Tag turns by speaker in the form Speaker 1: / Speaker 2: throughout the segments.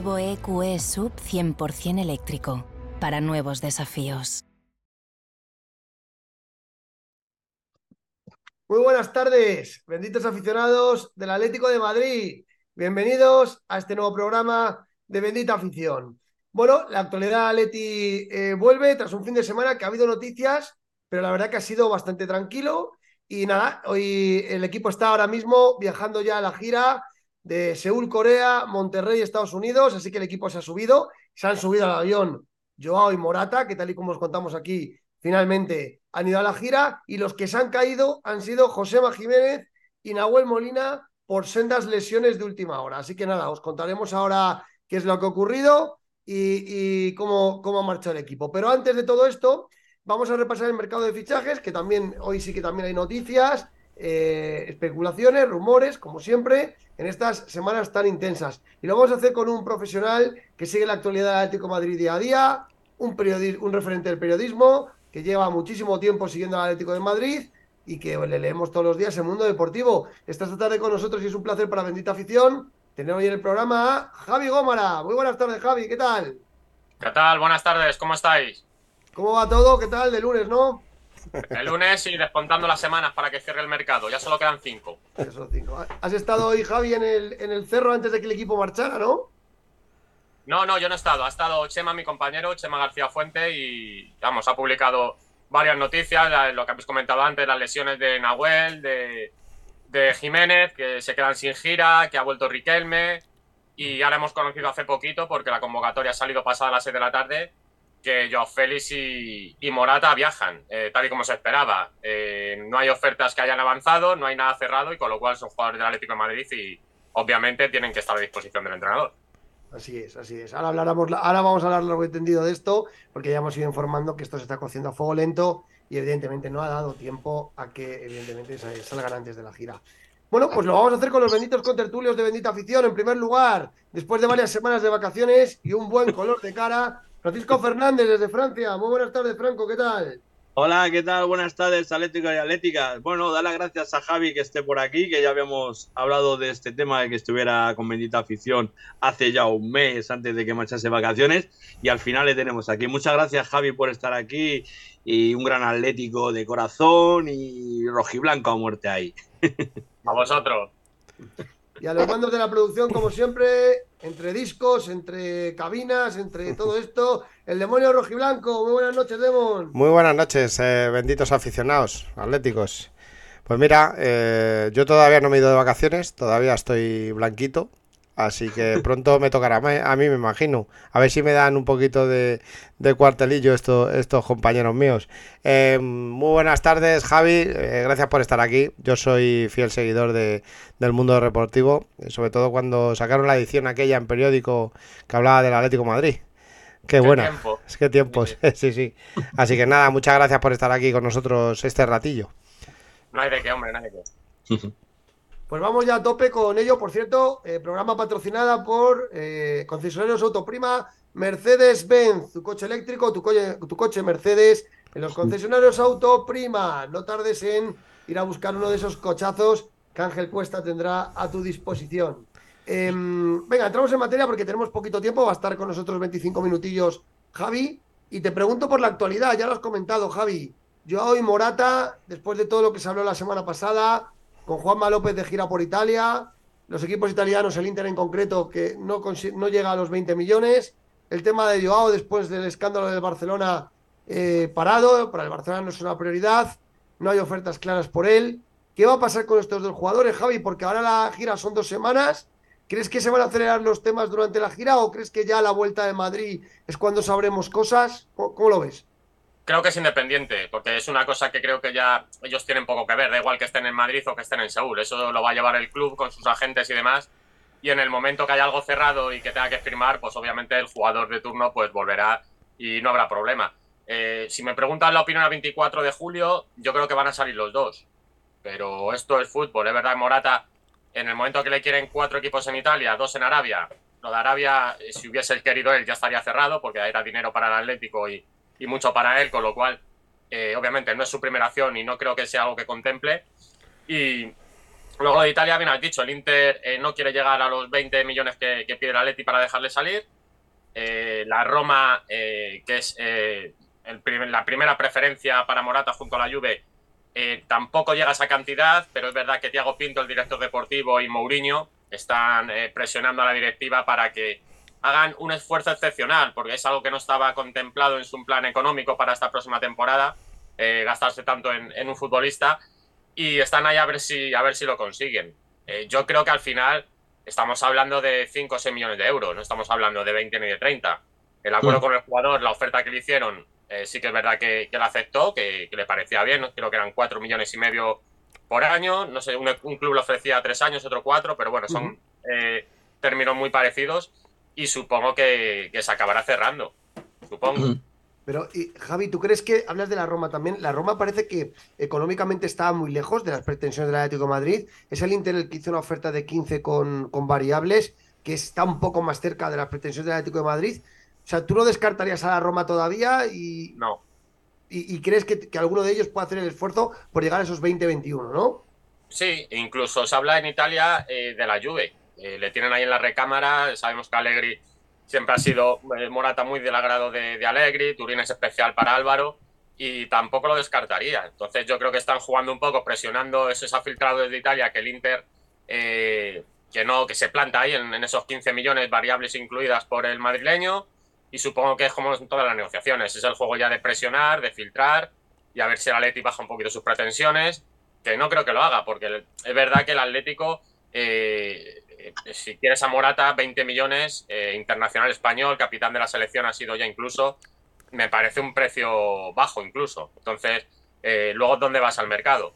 Speaker 1: Nuevo EQE Sub 100% eléctrico. Para nuevos desafíos.
Speaker 2: Muy buenas tardes, benditos aficionados del Atlético de Madrid. Bienvenidos a este nuevo programa de Bendita Afición. Bueno, la actualidad Atleti eh, vuelve tras un fin de semana que ha habido noticias, pero la verdad que ha sido bastante tranquilo. Y nada, hoy el equipo está ahora mismo viajando ya a la gira de Seúl, Corea, Monterrey, Estados Unidos, así que el equipo se ha subido, se han subido al avión Joao y Morata, que tal y como os contamos aquí, finalmente han ido a la gira, y los que se han caído han sido Josema Jiménez y Nahuel Molina por sendas lesiones de última hora. Así que nada, os contaremos ahora qué es lo que ha ocurrido y, cómo, cómo ha marchado el equipo. Pero antes de todo esto, vamos a repasar el mercado de fichajes, que también hoy sí que también hay noticias, eh, especulaciones, rumores, como siempre, en estas semanas tan intensas. Y lo vamos a hacer con un profesional que sigue la actualidad del Atlético de Madrid día a día, un, un referente del periodismo, que lleva muchísimo tiempo siguiendo al Atlético de Madrid y que le leemos todos los días en Mundo Deportivo. Está esta tarde con nosotros y es un placer para Bendita Afición tener hoy en el programa a Javi Gómara. Muy buenas tardes, Javi, ¿qué tal?
Speaker 3: ¿Qué tal? Buenas tardes, ¿cómo estáis?
Speaker 2: ¿Cómo va todo? ¿Qué tal? De lunes, ¿no?
Speaker 3: El lunes y descontando las semanas para que cierre el mercado, ya solo quedan cinco.
Speaker 2: Eso, cinco. Has estado hoy, Javi, en el, en el cerro antes de que el equipo marchara, ¿no?
Speaker 3: No, no, yo no he estado, ha estado Chema, mi compañero, Chema García Fuente, y vamos, ha publicado varias noticias, lo que habéis comentado antes, las lesiones de Nahuel, de, de Jiménez, que se quedan sin gira, que ha vuelto Riquelme, y ahora hemos conocido hace poquito, porque la convocatoria ha salido pasada a las 6 de la tarde, que Joao Félix y, Morata viajan, eh, tal y como se esperaba. Eh, no hay ofertas que hayan avanzado, no hay nada cerrado, y con lo cual son jugadores del Atlético de Madrid y obviamente tienen que estar a disposición del entrenador.
Speaker 2: Así es, así es. Ahora, hablaremos, ahora vamos a hablar largo y entendido de esto, porque ya hemos ido informando que esto se está cociendo a fuego lento y evidentemente no ha dado tiempo a que evidentemente sal- salgan antes de la gira. Bueno, pues lo vamos a hacer con los benditos contertulios de Bendita Afición. En primer lugar, después de varias semanas de vacaciones y un buen color de cara, Francisco Fernández desde Francia. Muy buenas tardes, Franco, ¿qué tal?
Speaker 4: Hola, ¿qué tal? Buenas tardes, Atlético y Atléticas. Bueno, dar las gracias a Javi que esté por aquí, que ya habíamos hablado de este tema de que estuviera con Bendita Afición hace ya un mes antes de que marchase vacaciones y al final le tenemos aquí. Muchas gracias, Javi, por estar aquí y un gran Atlético de corazón y rojiblanco a muerte ahí.
Speaker 3: A vosotros.
Speaker 2: Y a los mandos de la producción, como siempre, entre discos, entre cabinas, entre todo esto, el demonio rojiblanco. Muy buenas noches, Demon.
Speaker 5: Muy buenas noches, eh, benditos aficionados atléticos. Pues mira, eh, yo todavía no me he ido de vacaciones, todavía estoy blanquito, así que pronto me tocará a mí, a mí, me imagino. A ver si me dan un poquito de, de cuartelillo esto- estos compañeros míos. Eh, muy buenas tardes, Javi, eh, gracias por estar aquí. Yo soy fiel seguidor de, del mundo deportivo, eh, sobre todo cuando sacaron la edición aquella en periódico que hablaba del Atlético de Madrid. Qué,
Speaker 3: Qué
Speaker 5: buena.
Speaker 3: tiempo.
Speaker 5: Es que tiempos, sí, sí. Así que nada, muchas gracias por estar aquí con nosotros este ratillo.
Speaker 3: No hay de qué, hombre, no hay de qué.
Speaker 2: Pues vamos ya a tope con ello. Por cierto, eh, programa patrocinada por eh, concesionarios Autoprima Mercedes-Benz, tu coche eléctrico, tu coche, tu coche Mercedes, en los concesionarios Autoprima. No tardes en ir a buscar uno de esos cochazos que Ángel Cuesta tendrá a tu disposición. Em, venga, entramos en materia porque tenemos poquito tiempo. Va a estar con nosotros 25 minutillos Javi. Y te pregunto por la actualidad, ya lo has comentado, Javi. Joao y Morata, después de todo lo que se habló la semana pasada, con Juanma López de gira por Italia, los equipos italianos, el Inter en concreto, que no, llega a los 20 millones. El tema de Joao después del escándalo del Barcelona eh, parado, para el Barcelona no es una prioridad, no hay ofertas claras por él. ¿Qué va a pasar con estos dos jugadores, Javi? Porque ahora la gira son dos semanas. ¿Crees que se van a acelerar los temas durante la gira o crees que ya la vuelta de Madrid es cuando sabremos cosas? ¿Cómo, lo ves?
Speaker 3: Creo que es independiente, porque es una cosa que creo que ya ellos tienen poco que ver, da igual que estén en Madrid o que estén en Seúl, eso lo va a llevar el club con sus agentes y demás, y en el momento que haya algo cerrado y que tenga que firmar, pues obviamente el jugador de turno pues volverá y no habrá problema. Eh, si me preguntan la opinión a 24 de julio, yo creo que van a salir los dos. Pero esto es fútbol, es verdad, Morata, en el momento que le quieren cuatro equipos en Italia, dos en Arabia, lo de Arabia, eh, si hubiese querido él, ya estaría cerrado, porque era dinero para el Atlético y, mucho para él, con lo cual, eh, obviamente, no es su primera acción y no creo que sea algo que contemple. Y luego de Italia, bien has dicho, el Inter no quiere llegar a los 20 millones que, pide el Atleti para dejarle salir. la Roma, que es la primera preferencia para Morata junto a la Juve, eh, tampoco llega a esa cantidad, pero es verdad que Tiago Pinto, el director deportivo, y Mourinho están eh, presionando a la directiva para que hagan un esfuerzo excepcional, porque es algo que no estaba contemplado en su plan económico para esta próxima temporada, eh, gastarse tanto en, un futbolista, y están ahí a ver si, a ver si lo consiguen. yo creo que al final estamos hablando de 5 o 6 millones de euros, no estamos hablando de 20 ni de 30. El acuerdo mm. con el jugador, la oferta que le hicieron, eh, sí que es verdad que, que aceptó, que, le parecía bien, creo que eran cuatro millones y medio por año, no sé, un, club le ofrecía tres años, otro cuatro, pero bueno, son eh, términos muy parecidos y supongo que, se acabará cerrando, supongo.
Speaker 2: Pero, Javi, ¿tú crees que hablas de la Roma también? La Roma parece que económicamente está muy lejos de las pretensiones del Atlético de Madrid. Es el Inter el que hizo una oferta de 15 con, con variables, que está un poco más cerca de las pretensiones del Atlético de Madrid. O sea, ¿tú no descartarías a la Roma todavía? Y,
Speaker 3: no.
Speaker 2: Y, crees que, alguno de ellos puede hacer el esfuerzo por llegar a esos 20-21, ¿no?
Speaker 3: Sí, incluso se habla en Italia eh, de la Juve. Eh, le tienen ahí en la recámara. Sabemos que Allegri siempre ha sido eh, Morata muy del agrado de, de Allegri. Turín es especial para Álvaro y tampoco lo descartaría. Entonces yo creo que están jugando un poco, presionando. Eso se ha filtrado desde Italia, que el Inter, que no, que se planta ahí en, en, esos 15 millones variables incluidas por el madrileño y supongo que es como en todas las negociaciones, es el juego ya de presionar, de filtrar y a ver si el Atleti baja un poquito sus pretensiones, que no creo que lo haga, porque es verdad que el Atlético, eh, si quieres a Morata, 20 millones, eh, internacional español, capitán de la selección ha sido ya incluso, me parece un precio bajo incluso. Entonces, eh, luego, ¿dónde vas al mercado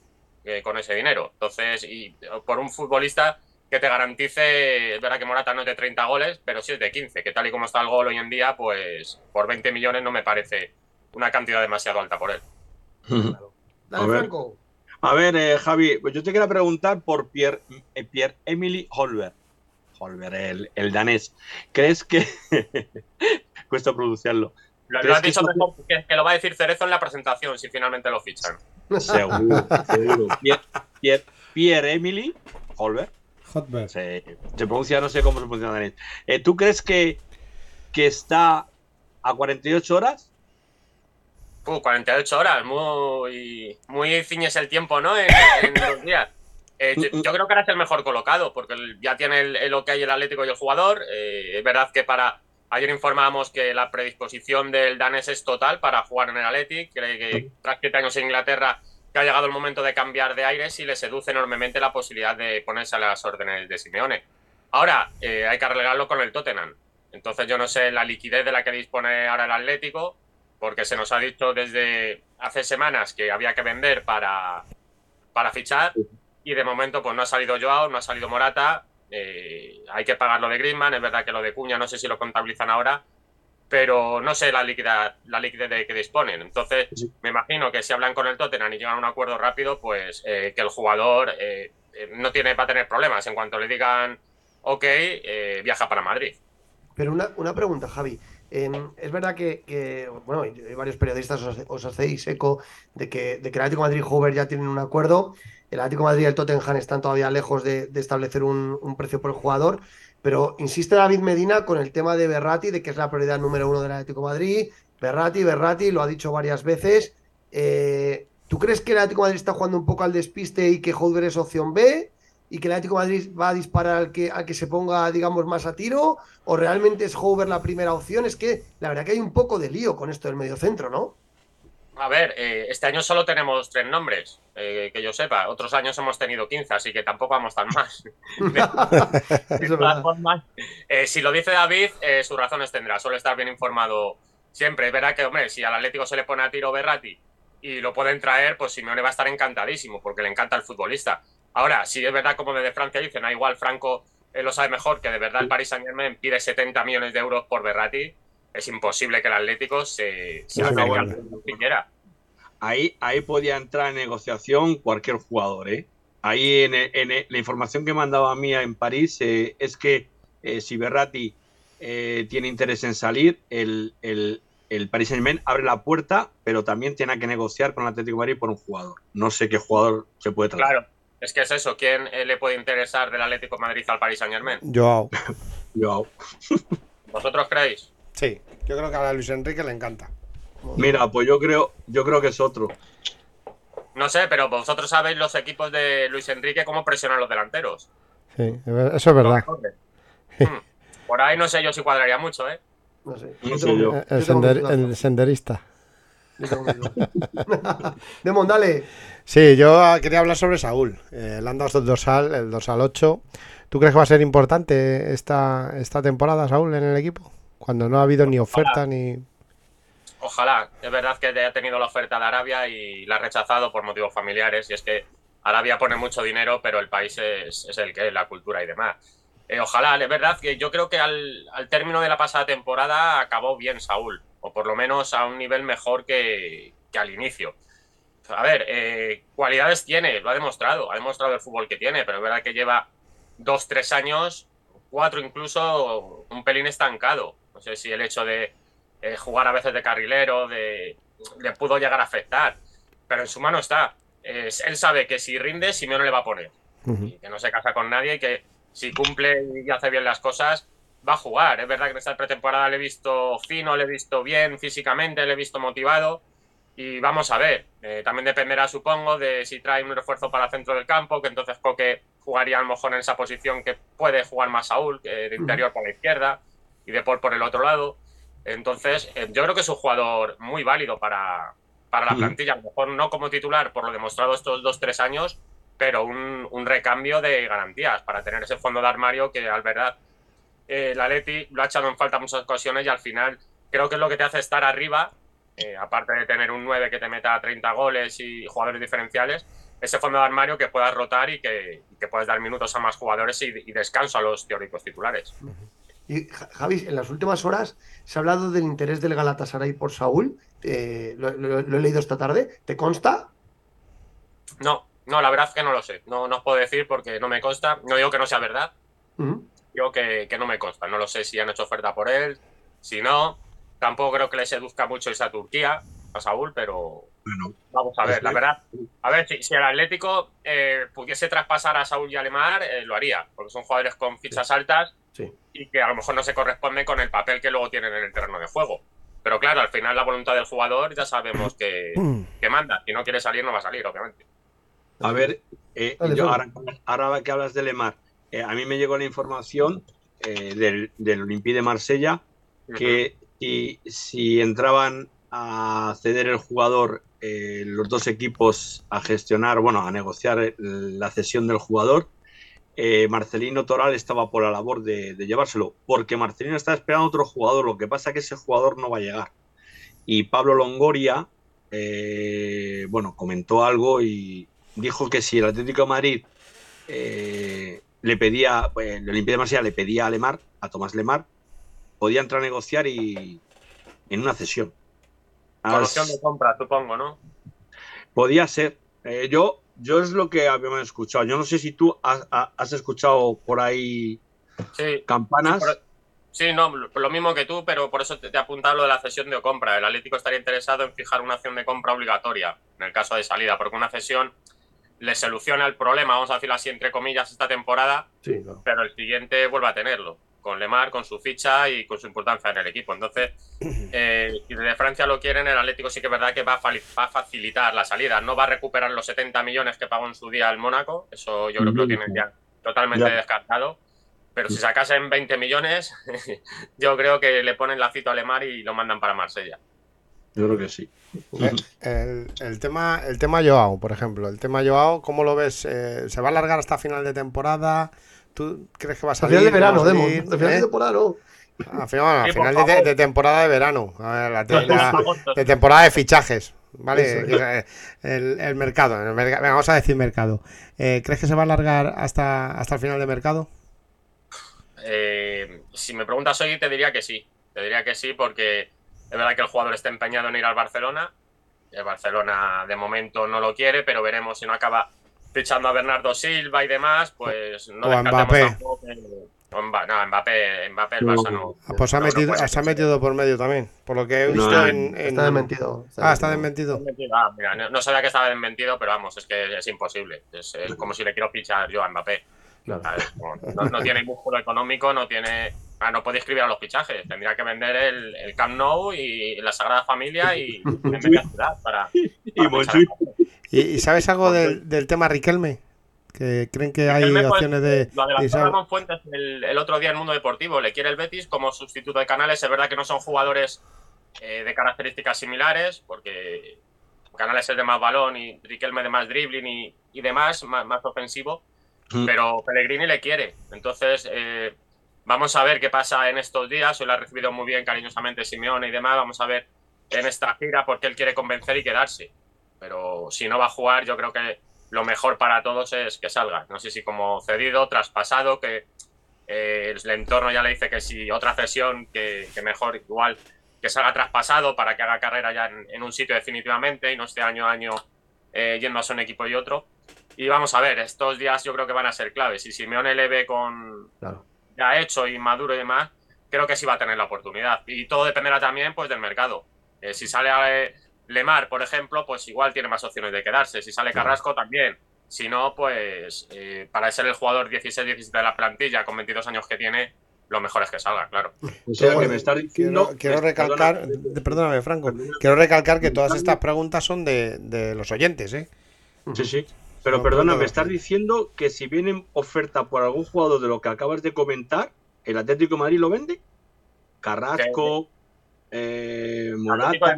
Speaker 3: con ese dinero? Entonces, y por un futbolista que te garantice, es verdad que Morata no es de 30 goles, pero sí es de 15, que tal y como está el gol hoy en día, pues por 20 millones no me parece una cantidad demasiado alta por él.
Speaker 4: a ver, a ver eh, Javi, pues yo te quería preguntar por Pierre, eh, Pierre Emily Holberg. Holberg, el, danés. ¿Crees que... Cuesta pronunciarlo.
Speaker 3: Lo, has dicho que, lo va a decir Cerezo en la presentación si finalmente lo fichan.
Speaker 4: Seguro, seguro. Pierre, Pierre Emily Holberg se, pronuncia, no sé cómo se pronuncia en eh, ¿Tú crees que, que está a 48 horas?
Speaker 3: 48 horas, muy, muy ciñes el tiempo, ¿no? En, los días. Eh, yo, creo que ahora es el mejor colocado, porque ya tiene el, el OK el Atlético y el jugador. Eh, es verdad que para. Ayer informábamos que la predisposición del danés es total para jugar en el Atlético. Cree que tras siete años en Inglaterra que ha llegado el momento de cambiar de aires y le seduce enormemente la posibilidad de ponerse a las órdenes de Simeone. Ahora, eh, hay que arreglarlo con el Tottenham. Entonces yo no sé la liquidez de la que dispone ahora el Atlético, porque se nos ha dicho desde hace semanas que había que vender para, para fichar y de momento pues no ha salido Joao, no ha salido Morata, eh, hay que pagar lo de Griezmann, es verdad que lo de Cuña no sé si lo contabilizan ahora, pero no sé la liquidez, la liquidez de que disponen. Entonces, me imagino que si hablan con el Tottenham y llegan a un acuerdo rápido, pues eh, que el jugador eh, eh, no tiene para tener problemas. En cuanto le digan, ok, viaja para Madrid.
Speaker 2: Pero una, una pregunta, Javi. Em, es verdad que, bueno, hay varios periodistas os, hacéis eco de que, de que el Atlético Madrid y Hoover ya tienen un acuerdo. El Atlético Madrid y el Tottenham están todavía lejos de, establecer un, precio por el jugador. Pero insiste David Medina con el tema de Berrati, de que es la prioridad número uno del Atlético Madrid. Berrati, Berrati, lo ha dicho varias veces. Eh, ¿Tú crees que el Atlético Madrid está jugando un poco al despiste y que Holder es opción B? Y que el Atlético de Madrid va a disparar al que, al que se ponga, digamos, más a tiro? ¿O realmente es Hover la primera opción? Es que la verdad que hay un poco de lío con esto del mediocentro, ¿no?
Speaker 3: A ver, eh, este año solo tenemos tres nombres, eh, que yo sepa. Otros años hemos tenido 15, así que tampoco vamos tan formas, eh, si lo dice David, eh, sus razones tendrá. Suele estar bien informado siempre. Es verdad que, hombre, si al Atlético se le pone a tiro Berrati y lo pueden traer, pues Simeone va a estar encantadísimo, porque le encanta el futbolista. Ahora, si es verdad, como desde Francia dicen, ah, igual Franco lo sabe mejor, que de verdad el Paris Saint Germain pide 70 millones de euros por Berrati es imposible que el Atlético se, se acerque
Speaker 4: bueno.
Speaker 3: al.
Speaker 4: Ahí, ahí podía entrar en negociación cualquier jugador, ¿eh? Ahí en, en la información que mandaba a mí en París eh, es que eh, si Berratti eh, tiene interés en salir, el, el, el Paris Saint-Germain abre la puerta, pero también tiene que negociar con el Atlético de Madrid por un jugador. No sé qué jugador se puede traer.
Speaker 3: Claro, es que es eso. ¿Quién eh, le puede interesar del Atlético de Madrid al Paris Saint Germain?
Speaker 5: Joao.
Speaker 4: Yo-
Speaker 3: ¿Vosotros creéis?
Speaker 5: Sí, yo creo que a Luis Enrique le encanta.
Speaker 4: mira, pues yo creo, yo creo que es otro.
Speaker 3: No sé, pero vosotros sabéis los equipos de Luis Enrique cómo presionan los delanteros.
Speaker 5: Sí, eso es verdad.
Speaker 3: Hmm. Por ahí no sé yo si cuadraría mucho, ¿eh?
Speaker 2: No sé. Yo
Speaker 4: yo.
Speaker 5: Sender- el senderista.
Speaker 2: yo tengo mis dudas. Demon, dale.
Speaker 5: Sí, yo quería hablar sobre Saúl. Eh, le han dado el dorsal, el dorsal 8. ¿Tú crees que va a ser importante esta, esta temporada, Saúl, en el equipo? Cuando no ha habido ni oferta ni.
Speaker 3: Ojalá. Es verdad que ha tenido la oferta de Arabia y la ha rechazado por motivos familiares. Y es que Arabia pone mucho dinero, pero el país es, es el que es, la cultura y demás. Eh, ojalá, es verdad que yo creo que al, al término de la pasada temporada acabó bien Saúl, o por lo menos a un nivel mejor que, que al inicio. A ver, eh, cualidades tiene, lo ha demostrado, ha demostrado el fútbol que tiene, pero es verdad que lleva dos, tres años, cuatro incluso, un pelín estancado. No sé si el hecho de eh, jugar a veces de carrilero de, le pudo llegar a afectar, pero en su mano está. Es- él sabe que si rinde, Simeone le va a poner
Speaker 5: Ujú.
Speaker 3: y que no se casa con nadie y que si cumple y hace bien las cosas, va a jugar. Es verdad que en esta pretemporada le he visto fino, le he visto bien físicamente, le he visto motivado y vamos a ver. Eh, también dependerá, supongo, de si trae un refuerzo para el centro del campo, que entonces Coque jugaría a lo mejor en esa posición que puede jugar más Saúl, que de interior por la izquierda y de Paul por el otro lado. Entonces, eh, yo creo que es un jugador muy válido para, para la plantilla. A lo mejor no como titular por lo demostrado estos dos, tres años, pero un, un recambio de garantías para tener ese fondo de armario que, al verdad, eh, la Leti lo ha echado en falta en muchas ocasiones y al final creo que es lo que te hace estar arriba, eh, aparte de tener un 9 que te meta 30 goles y jugadores diferenciales, ese fondo de armario que puedas rotar y que, y que puedas dar minutos a más jugadores y, y descanso a los teóricos titulares.
Speaker 2: Y Ja- Javi, en las últimas horas se ha hablado del interés del Galatasaray por Saúl. Eh, lo, lo- lo he leído esta tarde. ¿Te consta?
Speaker 3: No, no, la verdad es que no lo sé. No, no os puedo decir porque no me consta. No digo que no sea verdad. Digo que, que no me consta. No lo sé si han hecho oferta por él, si no. Tampoco creo que le seduzca mucho irse a Turquía, a Saúl, pero
Speaker 4: Bueno,
Speaker 3: vamos a ver,
Speaker 4: Pues
Speaker 3: la verdad. A ver, si, si el Atlético eh, pudiese traspasar a Saúl y a Lemar, eh, lo haría, porque son jugadores con fichas altas
Speaker 2: Sí.
Speaker 3: y que a lo mejor no se corresponden con el papel que luego tienen en el terreno de juego. Pero claro, al final la voluntad del jugador ya sabemos que, que manda. Si no quiere salir, no va a salir, obviamente.
Speaker 4: A ver, eh,
Speaker 2: Dale,
Speaker 4: yo ahora, ahora que hablas de Lemar, eh, a mí me llegó la información eh, del, del Olympique de Marsella que si, si entraban a ceder el jugador eh, los dos equipos a gestionar, bueno, a negociar la cesión del jugador, eh, Marcelino Toral estaba por la labor de, de llevárselo, porque Marcelino está esperando otro jugador, lo que pasa es que ese jugador no va a llegar. Y Pablo Longoria, eh, bueno, comentó algo y dijo que si el Atlético de Madrid le pedía, el Olympique de Marsella le pedía a Lemar, a Tomás Lemar, podía entrar a negociar y en una cesión.
Speaker 3: Con
Speaker 4: As-
Speaker 3: opción de compra, supongo, ¿no?
Speaker 4: podía ser. Eh, yo, yo es lo que habíamos escuchado. Yo no sé si tú has, ha- has escuchado por ahí
Speaker 3: Sí,
Speaker 4: campanas.
Speaker 3: Sí, por- Sí, no, lo mismo que tú, pero por eso te, te he apuntado lo de la cesión de compra. El Atlético estaría interesado en fijar una acción de compra obligatoria en el caso de salida, porque una cesión le soluciona el problema, vamos a decirlo así, entre comillas, esta temporada,
Speaker 2: Sí, claro.
Speaker 3: pero el siguiente vuelve a tenerlo, con Lemar, con su ficha y con su importancia en el equipo. Entonces, eh, si desde Francia lo quieren, el Atlético sí que es verdad que va a, fali- va a facilitar la salida. No va a recuperar los 70 millones que pagó en su día el Mónaco, eso yo creo que lo tienen ya totalmente
Speaker 4: Ya.
Speaker 3: descartado. Pero si sacasen 20 millones, yo creo que le ponen lacito a Lemar y lo mandan para Marsella.
Speaker 4: Yo creo que sí.
Speaker 5: Eh, El, el tema, el tema Joao, por ejemplo. El tema Joao, ¿cómo lo ves? Eh, ¿Se va a alargar hasta final de temporada? ¿Tú crees que va a
Speaker 2: Al
Speaker 5: salir?
Speaker 2: final de
Speaker 5: ¿No va a
Speaker 2: verano, Demo. Al final
Speaker 5: ¿Eh?
Speaker 2: de temporada no.
Speaker 5: A final, a de, temporada de verano. A ver, la, te- la-
Speaker 3: Agosto.
Speaker 5: de temporada de fichajes. ¿Vale? Eh, El, el mercado. el vamos a decir mercado. Eh, ¿Crees que se va a alargar hasta, hasta el final de mercado?
Speaker 3: Eh, si me preguntas hoy, te diría que sí. Te diría que sí, porque es verdad que el jugador está empeñado en ir al Barcelona. El Barcelona de momento no lo quiere, pero veremos si no acaba fichando a Bernardo Silva y demás, pues no
Speaker 5: O Mbappé.
Speaker 3: tampoco que- o Mba- no, Mbappé, Mbappé el Barça no.
Speaker 5: Ah, Pues se ha
Speaker 3: No, no
Speaker 5: metido,
Speaker 3: puede
Speaker 5: se ha metido por medio también. Por lo que he
Speaker 4: No,
Speaker 5: visto
Speaker 4: no,
Speaker 5: en, en-
Speaker 2: Está desmentido.
Speaker 5: Ah, está desmentido.
Speaker 3: Ah, mira, no, no sabía que estaba desmentido, pero vamos, es que es imposible. Es, es como si le quiero fichar yo a Mbappé.
Speaker 2: Claro.
Speaker 3: No, no tiene músculo económico, no tiene. Ah, no puede escribir a los fichajes. Tendría que vender el, el Camp Nou y la Sagrada Familia y en media ciudad para.
Speaker 4: Y
Speaker 3: para
Speaker 4: Montjuic.
Speaker 3: fichar.
Speaker 5: ¿Y, y sabes algo del, del tema Riquelme? Que creen que hay
Speaker 3: Riquelme, pues,
Speaker 5: opciones de.
Speaker 3: Lo
Speaker 5: de
Speaker 3: adelantó Ramón Fuentes el, el otro día en Mundo Deportivo. Le quiere el Betis como sustituto de Canales. Es verdad que no son jugadores eh, de características similares, porque Canales es de más balón y Riquelme de más dribbling y, y demás, más, más ofensivo.
Speaker 4: Mm.
Speaker 3: Pero Pellegrini le quiere. Entonces, eh, vamos a ver qué pasa en estos días. Hoy lo ha recibido muy bien, cariñosamente, Simeone y demás. Vamos a ver en esta gira porque él quiere convencer y quedarse. Pero si no va a jugar, yo creo que lo mejor para todos es que salga. No sé si como cedido, traspasado, que eh, el entorno ya le dice que si otra cesión, que, mejor igual que salga traspasado para que haga carrera ya en, en un sitio definitivamente y no esté año a año eh, yendo a un equipo y otro. Y vamos a ver, estos días yo creo que van a ser claves. Si Simeone le ve con
Speaker 2: Claro.
Speaker 3: Ya hecho y maduro y demás, creo que sí va a tener la oportunidad. Y todo dependerá también pues del mercado. Eh, si sale eh, Lemar, por ejemplo, pues igual tiene más opciones de quedarse. Si sale Carrasco, también. Si no, pues eh, para ser el jugador 16-17 de la plantilla con 22 años que tiene, lo mejor es que salga, claro.
Speaker 4: O sea, que
Speaker 5: Quiero-
Speaker 4: me estás diciendo.
Speaker 5: Quiero, quiero
Speaker 4: me-
Speaker 5: recalcar,
Speaker 4: perdona,
Speaker 5: perdóname, Franco, quiero recalcar que todas estas preguntas son de, de los oyentes, ¿eh?
Speaker 4: Sí, sí. Pero
Speaker 5: No,
Speaker 4: perdona, me estás diciendo que si vienen oferta por algún jugador de lo que acabas de comentar, ¿el Atlético de Madrid lo vende? Carrasco, eh, Morata.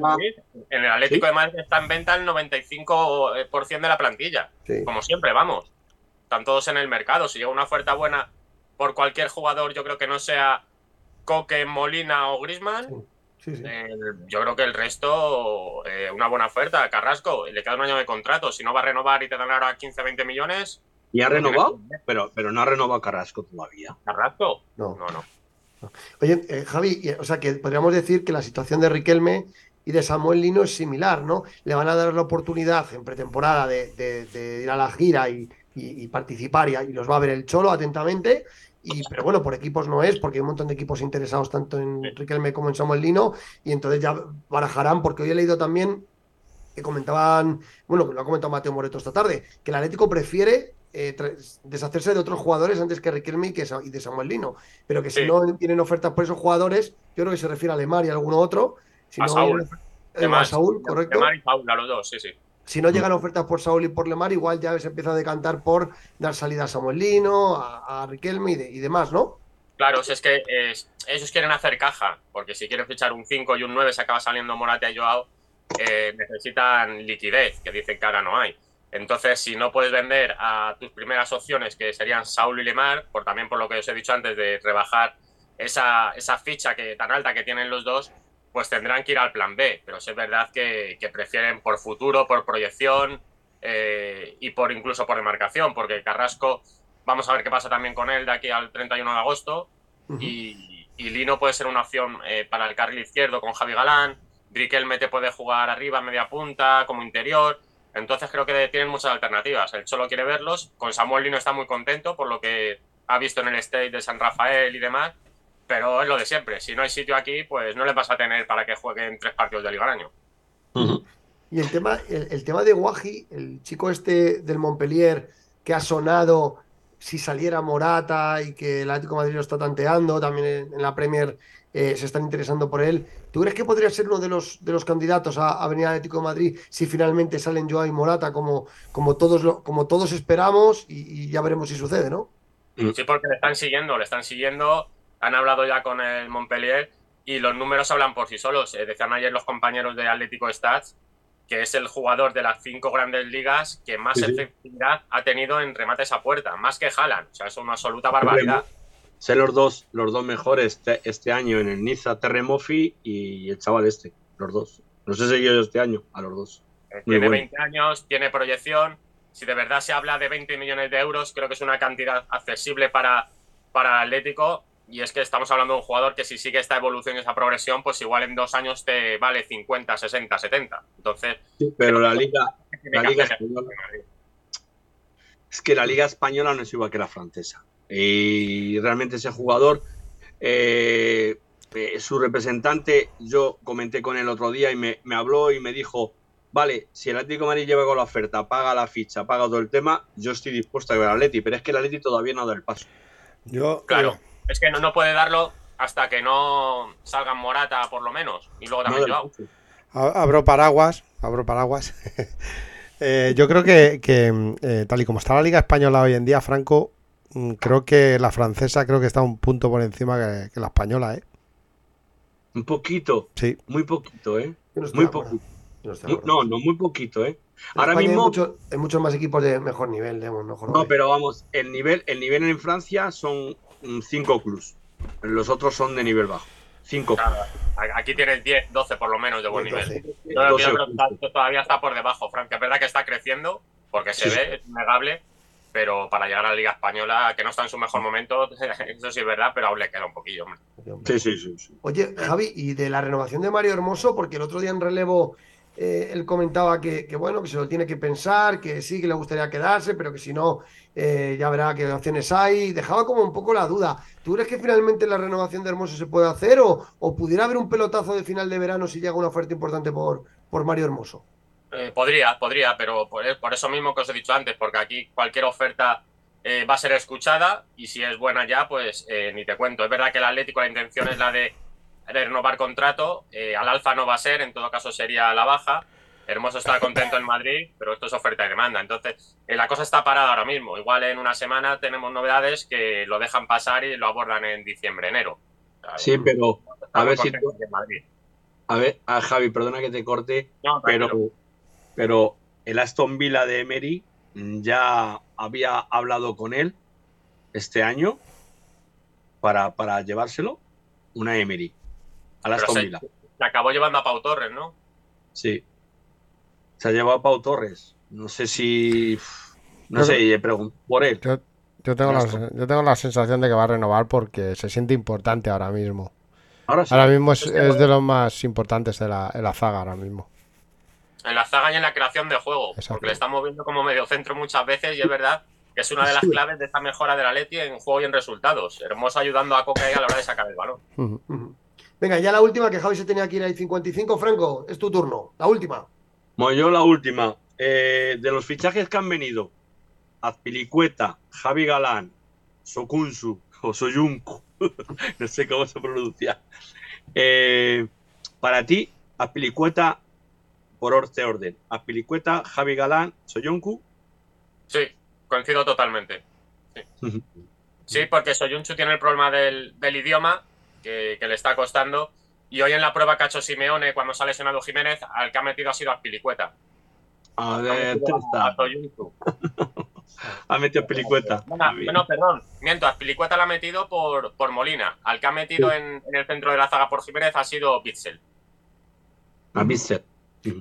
Speaker 3: En el Atlético
Speaker 4: ¿Sí?
Speaker 3: de Madrid está en venta el 95% de la plantilla.
Speaker 2: Sí.
Speaker 3: Como siempre, vamos. Están todos en el mercado. Si llega una oferta buena por cualquier jugador, yo creo que no sea Coque, Molina o Grisman.
Speaker 2: Sí, sí.
Speaker 3: yo creo que el resto, eh, una buena oferta. Carrasco, le queda un año de contrato. Si no va a renovar y te dan ahora 15, 20 millones,
Speaker 4: ¿Y ha renovado? Pero, pero no ha renovado Carrasco todavía.
Speaker 3: Carrasco.
Speaker 2: No.
Speaker 3: No, no.
Speaker 2: Oye, eh, Javi, o sea que podríamos decir que la situación de Riquelme y de Samuel Lino es similar, ¿no? Le van a dar la oportunidad en pretemporada de, de- de ir a la gira y, y- y participar y, y los va a ver el Cholo atentamente. Y, pero bueno, por equipos no es, porque hay un montón de equipos interesados tanto en. Riquelme como en Samuel Lino, y entonces ya barajarán, porque hoy he leído también que comentaban, bueno, que lo ha comentado Mateo Moreto esta tarde, que el Atlético prefiere eh, deshacerse de otros jugadores antes que Riquelme y, que y de Samuel Lino, pero que si no tienen ofertas por esos jugadores, yo creo que se refiere a Lemar y a alguno otro, si
Speaker 3: A
Speaker 2: no
Speaker 3: Saúl.
Speaker 2: eh, a
Speaker 3: Además,
Speaker 2: Saúl, correcto.
Speaker 3: Lemar y Paul, a los dos, sí, sí.
Speaker 2: Si no llegan ofertas por Saúl y por Lemar, igual ya se empieza a decantar por dar salida a Samuel Lino, a, a Riquelme y, de- y demás, ¿no?
Speaker 3: Claro, si es que eh, ellos quieren hacer caja, porque si quieren fichar un 5 y un 9 se acaba saliendo Morata y Joao, eh, necesitan liquidez, que dicen que ahora no hay. Entonces, si no puedes vender a tus primeras opciones, que serían Saúl y Lemar, por también por lo que os he dicho antes de rebajar esa, esa ficha que, tan alta que tienen los dos, pues tendrán que ir al plan B. Pero sí es verdad que, que prefieren por futuro, por proyección eh, y por incluso por demarcación, porque Carrasco, vamos a ver qué pasa también con él de aquí al 31 de agosto. Y Lino puede ser una opción eh, para el carril izquierdo con Javi Galán. Riquelme te puede jugar arriba, media punta, como interior. Entonces creo que tienen muchas alternativas. El Cholo quiere verlos. Con Samuel Lino está muy contento por lo que ha visto en el state de San Rafael y demás. Pero es lo de siempre. Si no hay sitio aquí, pues no le vas a tener para que jueguen tres partidos de liga al año.
Speaker 2: Y el tema, el, el tema de Guaji, el chico este del Montpellier que ha sonado si saliera Morata y que el Atlético de Madrid lo está tanteando, también en, la Premier eh, se están interesando por él. ¿Tú crees que podría ser uno de los, de los candidatos a, a venir al Atlético de Madrid si finalmente salen Joao y Morata como, como, todos, lo- como todos esperamos y, y ya veremos si sucede, ¿no?
Speaker 3: Sí, porque le están siguiendo, le están siguiendo. Han hablado ya con el Montpellier y los números hablan por sí solos. Eh, decían ayer los compañeros de Atlético Stats que es el jugador de las cinco grandes ligas que más
Speaker 4: Sí, sí.
Speaker 3: efectividad ha tenido en remates a puerta, más que Haaland. O sea, es una absoluta barbaridad.
Speaker 4: Sé los dos, los dos mejores este, este año en el Niza, Terremofi y el chaval este, los dos. Los he seguido yo este año, a los dos.
Speaker 3: Eh, Tiene
Speaker 4: bueno.
Speaker 3: 20 años, tiene proyección. Si de verdad se habla de 20 millones de euros, creo que es una cantidad accesible para, para Atlético. Y es que estamos hablando de un jugador que si sigue esta evolución y esa progresión, pues igual en dos años te vale 50, 60, 70. Entonces,
Speaker 4: Pero la liga, la liga española, es que la liga española no es igual que la francesa. Y realmente ese jugador, eh, eh, su representante, yo comenté con él otro día y me, me habló y me dijo, vale, si el Atlético de Madrid lleva con la oferta, paga la ficha, paga todo el tema, yo estoy dispuesto a ver al Atleti, pero es que el Atleti todavía no ha dado el paso.
Speaker 5: Yo,
Speaker 3: Claro, es que no, no puede darlo hasta que no salgan Morata, por lo menos. Y luego
Speaker 4: No
Speaker 3: también.
Speaker 5: A- Abro paraguas, abro paraguas. Eh, yo creo que, que, eh, tal y como está la Liga Española hoy en día, Franco, mm, creo que la francesa creo que está un punto por encima que, que la española, ¿eh?
Speaker 4: Un poquito,
Speaker 5: Sí.
Speaker 4: muy poquito, ¿eh?
Speaker 2: No
Speaker 4: Muy poquito.
Speaker 2: No
Speaker 4: no, no, muy poquito, ¿eh?
Speaker 2: En
Speaker 4: Ahora
Speaker 2: España
Speaker 4: mismo,
Speaker 2: Hay, mucho- hay muchos más equipos de mejor nivel, de mejor
Speaker 4: no,
Speaker 2: nivel.
Speaker 4: pero vamos, el nivel, el nivel en Francia son cinco clubs. Los otros son de nivel bajo. Cinco clubs.
Speaker 3: Claro, Aquí tienes 10, 12 por lo menos de buen nivel.
Speaker 2: Entonces,
Speaker 3: Yo creo que
Speaker 4: 12
Speaker 3: está- todavía está por debajo, Francia. Es verdad que está creciendo, porque se
Speaker 4: Sí, sí.
Speaker 3: ve, es innegable, pero para llegar a la Liga Española, que no está en su mejor momento, eso sí es verdad, pero aún le queda un poquillo. hombre.
Speaker 4: Sí, sí, sí. sí.
Speaker 2: Oye, Javi, y de la renovación de Mario Hermoso, porque el otro día en relevo eh, él comentaba que, que, bueno, que se lo tiene que pensar, que sí, que le gustaría quedarse, pero que si no, eh, ya verá qué opciones hay. Dejaba como un poco la duda. ¿Tú crees que finalmente la renovación de Hermoso se puede hacer o, o pudiera haber un pelotazo de final de verano si llega una oferta importante por, por Mario Hermoso?
Speaker 3: Eh, podría, podría, pero por, por eso mismo que os he dicho antes, porque aquí cualquier oferta eh, va a ser escuchada y si es buena ya, pues eh, ni te cuento. Es verdad que el Atlético la intención es la de renovar contrato, eh, al alza no va a ser, en todo caso sería a la baja. Hermoso está contento en Madrid, pero esto es oferta y demanda. Entonces, eh, la cosa está parada ahora mismo. Igual en una semana tenemos novedades que lo dejan pasar y lo abordan en diciembre, enero. O sea,
Speaker 4: Sí, pero
Speaker 3: está
Speaker 4: a ver si. A ver, a Javi, perdona que te corte,
Speaker 3: No,
Speaker 4: pero, pero el Aston Villa de Emery ya había hablado con él este año para, para llevárselo, una Emery, al
Speaker 3: Pero
Speaker 4: Aston
Speaker 3: se-
Speaker 4: Villa.
Speaker 3: se acabó llevando a Pau Torres, ¿no?
Speaker 4: Sí. Se ha llevado a Pau Torres. No sé si. No sé, preguntado por él.
Speaker 5: Yo, yo tengo la, yo tengo la sensación de que va a renovar porque se siente importante ahora mismo.
Speaker 4: Ahora sí.
Speaker 5: Ahora mismo es, de los más importantes de la, de la zaga ahora mismo.
Speaker 3: En la zaga y en la creación de juego.
Speaker 5: Exacto.
Speaker 3: Porque le estamos viendo como medio centro muchas veces y es verdad que es una de las claves de esta mejora de la Leti en juego y en resultados. Hermoso ayudando a Coca a la hora de sacar el balón.
Speaker 2: Venga, ya la última que Javi se tenía que ir ahí 55. Franco, es tu turno. La última.
Speaker 4: Bueno, yo la última. Eh, de los fichajes que han venido, Azpilicueta, Javi Galán, Sokunsu o Soyuncu, no sé cómo se pronuncia. Eh, para ti, Azpilicueta, por este orden. Azpilicueta, Javi Galán, Soyuncu.
Speaker 3: Sí, coincido totalmente. Sí, Sí, porque Soyunchu tiene el problema del, del idioma que, que le está costando. Y hoy en la prueba que ha hecho Simeone cuando se ha lesionado Jiménez, al que ha metido ha sido a Pilicueta.
Speaker 4: A
Speaker 3: Ha
Speaker 4: ver,
Speaker 3: metido a-.
Speaker 4: Ha metido Azpilicueta.
Speaker 3: Bueno, no, perdón, miento, a Pilicueta la ha metido por, por Molina. Al que ha metido en, en el centro de la zaga por Jiménez ha sido Bitzel.
Speaker 4: A.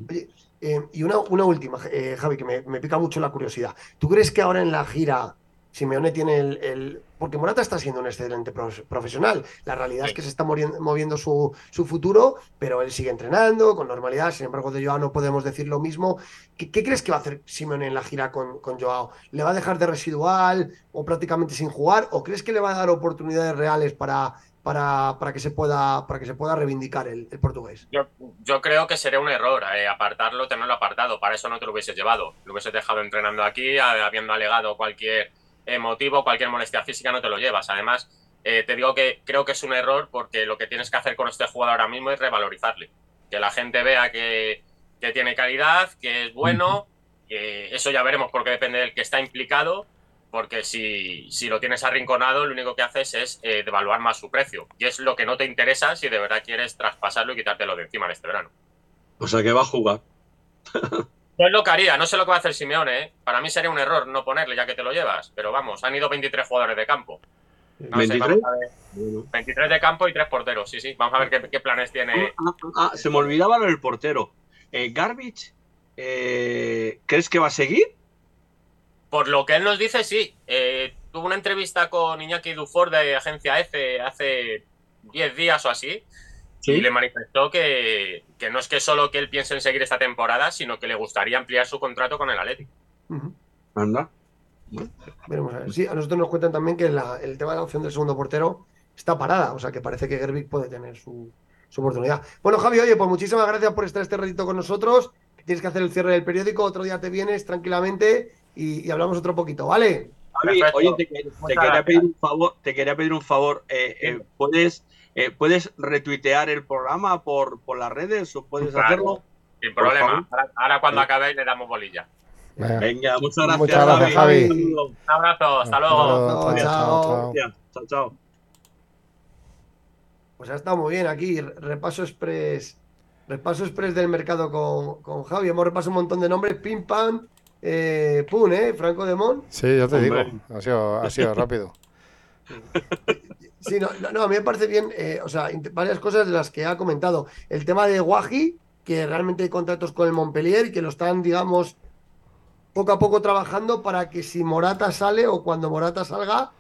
Speaker 2: Oye, eh, y una, una última, eh, Javi, que me, me pica mucho la curiosidad. ¿Tú crees que ahora en la gira Simeone tiene el, el- Porque Morata está siendo un excelente profesional. La realidad es que se está moviendo su, su futuro, pero él sigue entrenando con normalidad. Sin embargo, de Joao no podemos decir lo mismo. ¿Qué, qué crees que va a hacer Simeone en la gira con, con Joao? ¿Le va a dejar de residual o prácticamente sin jugar? ¿O crees que le va a dar oportunidades reales para, para, para, que, se pueda, para que se pueda reivindicar el, el portugués?
Speaker 3: Yo, yo creo que sería un error eh, apartarlo, tenerlo apartado. Para eso no te lo hubieses llevado. Lo hubieses dejado entrenando aquí, habiendo alegado cualquier eh, motivo, cualquier molestia física, no te lo llevas. Además, eh, te digo que creo que es un error porque lo que tienes que hacer con este jugador ahora mismo es revalorizarle. Que la gente vea que, que tiene calidad, que es bueno. que eso ya veremos porque depende del que está implicado. porque si, si lo tienes arrinconado, lo único que haces es eh, devaluar más su precio. Y es lo que no te interesa si de verdad quieres traspasarlo y quitártelo de encima en este verano.
Speaker 4: O sea que va a jugar.
Speaker 3: No es lo que haría, no sé lo que va a hacer Simeone. ¿eh? Para mí sería un error no ponerle ya que te lo llevas. Pero vamos, han ido 23 jugadores de campo. No sé,
Speaker 4: 23.
Speaker 3: vamos a ver. 23 de campo y 3 porteros, sí, sí. Vamos a ver qué, qué planes tiene.
Speaker 4: Ah, ah, se me olvidaba lo del portero. Eh, Garbage, eh, ¿crees que va a seguir?
Speaker 3: Por lo que él nos dice, sí. Eh, tuvo una entrevista con Iñaki Dufour de Agencia F hace 10 días o así. Y le manifestó que, que no es que solo que él piense en seguir esta temporada, sino que le gustaría ampliar su contrato con el Atlético.
Speaker 4: Anda.
Speaker 2: Veremos a ver. Sí, a nosotros nos cuentan también que la- el tema de la opción del segundo portero está parada, o sea que parece que Gerbic puede tener su, su oportunidad. Bueno, Javi, oye, pues muchísimas gracias por estar este ratito con nosotros. Tienes que hacer el cierre del periódico, otro día te vienes tranquilamente y, y hablamos otro poquito, ¿vale?
Speaker 4: Javi, oye, te, te
Speaker 3: Muchas
Speaker 4: quería pedir un favor, te quería pedir un favor. eh, eh, ¿puedes, eh, ¿Puedes retuitear el programa por, por las redes o puedes
Speaker 3: Claro.
Speaker 4: hacerlo?
Speaker 3: Sin problema. Ahora, ahora cuando
Speaker 4: Sí.
Speaker 3: acabe le damos bolilla.
Speaker 5: Venga.
Speaker 4: Venga, muchas gracias,
Speaker 5: Muchas gracias, Javi.
Speaker 4: Un
Speaker 3: Un abrazo, hasta luego.
Speaker 2: Chao,
Speaker 5: Chao, chao,
Speaker 2: chao.
Speaker 5: chao.
Speaker 4: Gracias. Chao, chao.
Speaker 2: Pues ha estado muy bien aquí. Repaso express. Repaso express del mercado con, con Javi. Hemos repasado un montón de nombres. Pim pam. Eh, pum, ¿eh? Franco de Mon.
Speaker 5: Sí, yo te
Speaker 4: Hombre.
Speaker 5: digo, ha sido, ha sido rápido.
Speaker 2: Sí, no, no, no, a mí me parece bien, eh, o sea, varias cosas de las que ha comentado. El tema de Guaji, que realmente hay contratos con el Montpellier y que lo están, digamos, poco a poco trabajando para que si Morata sale o cuando Morata salga,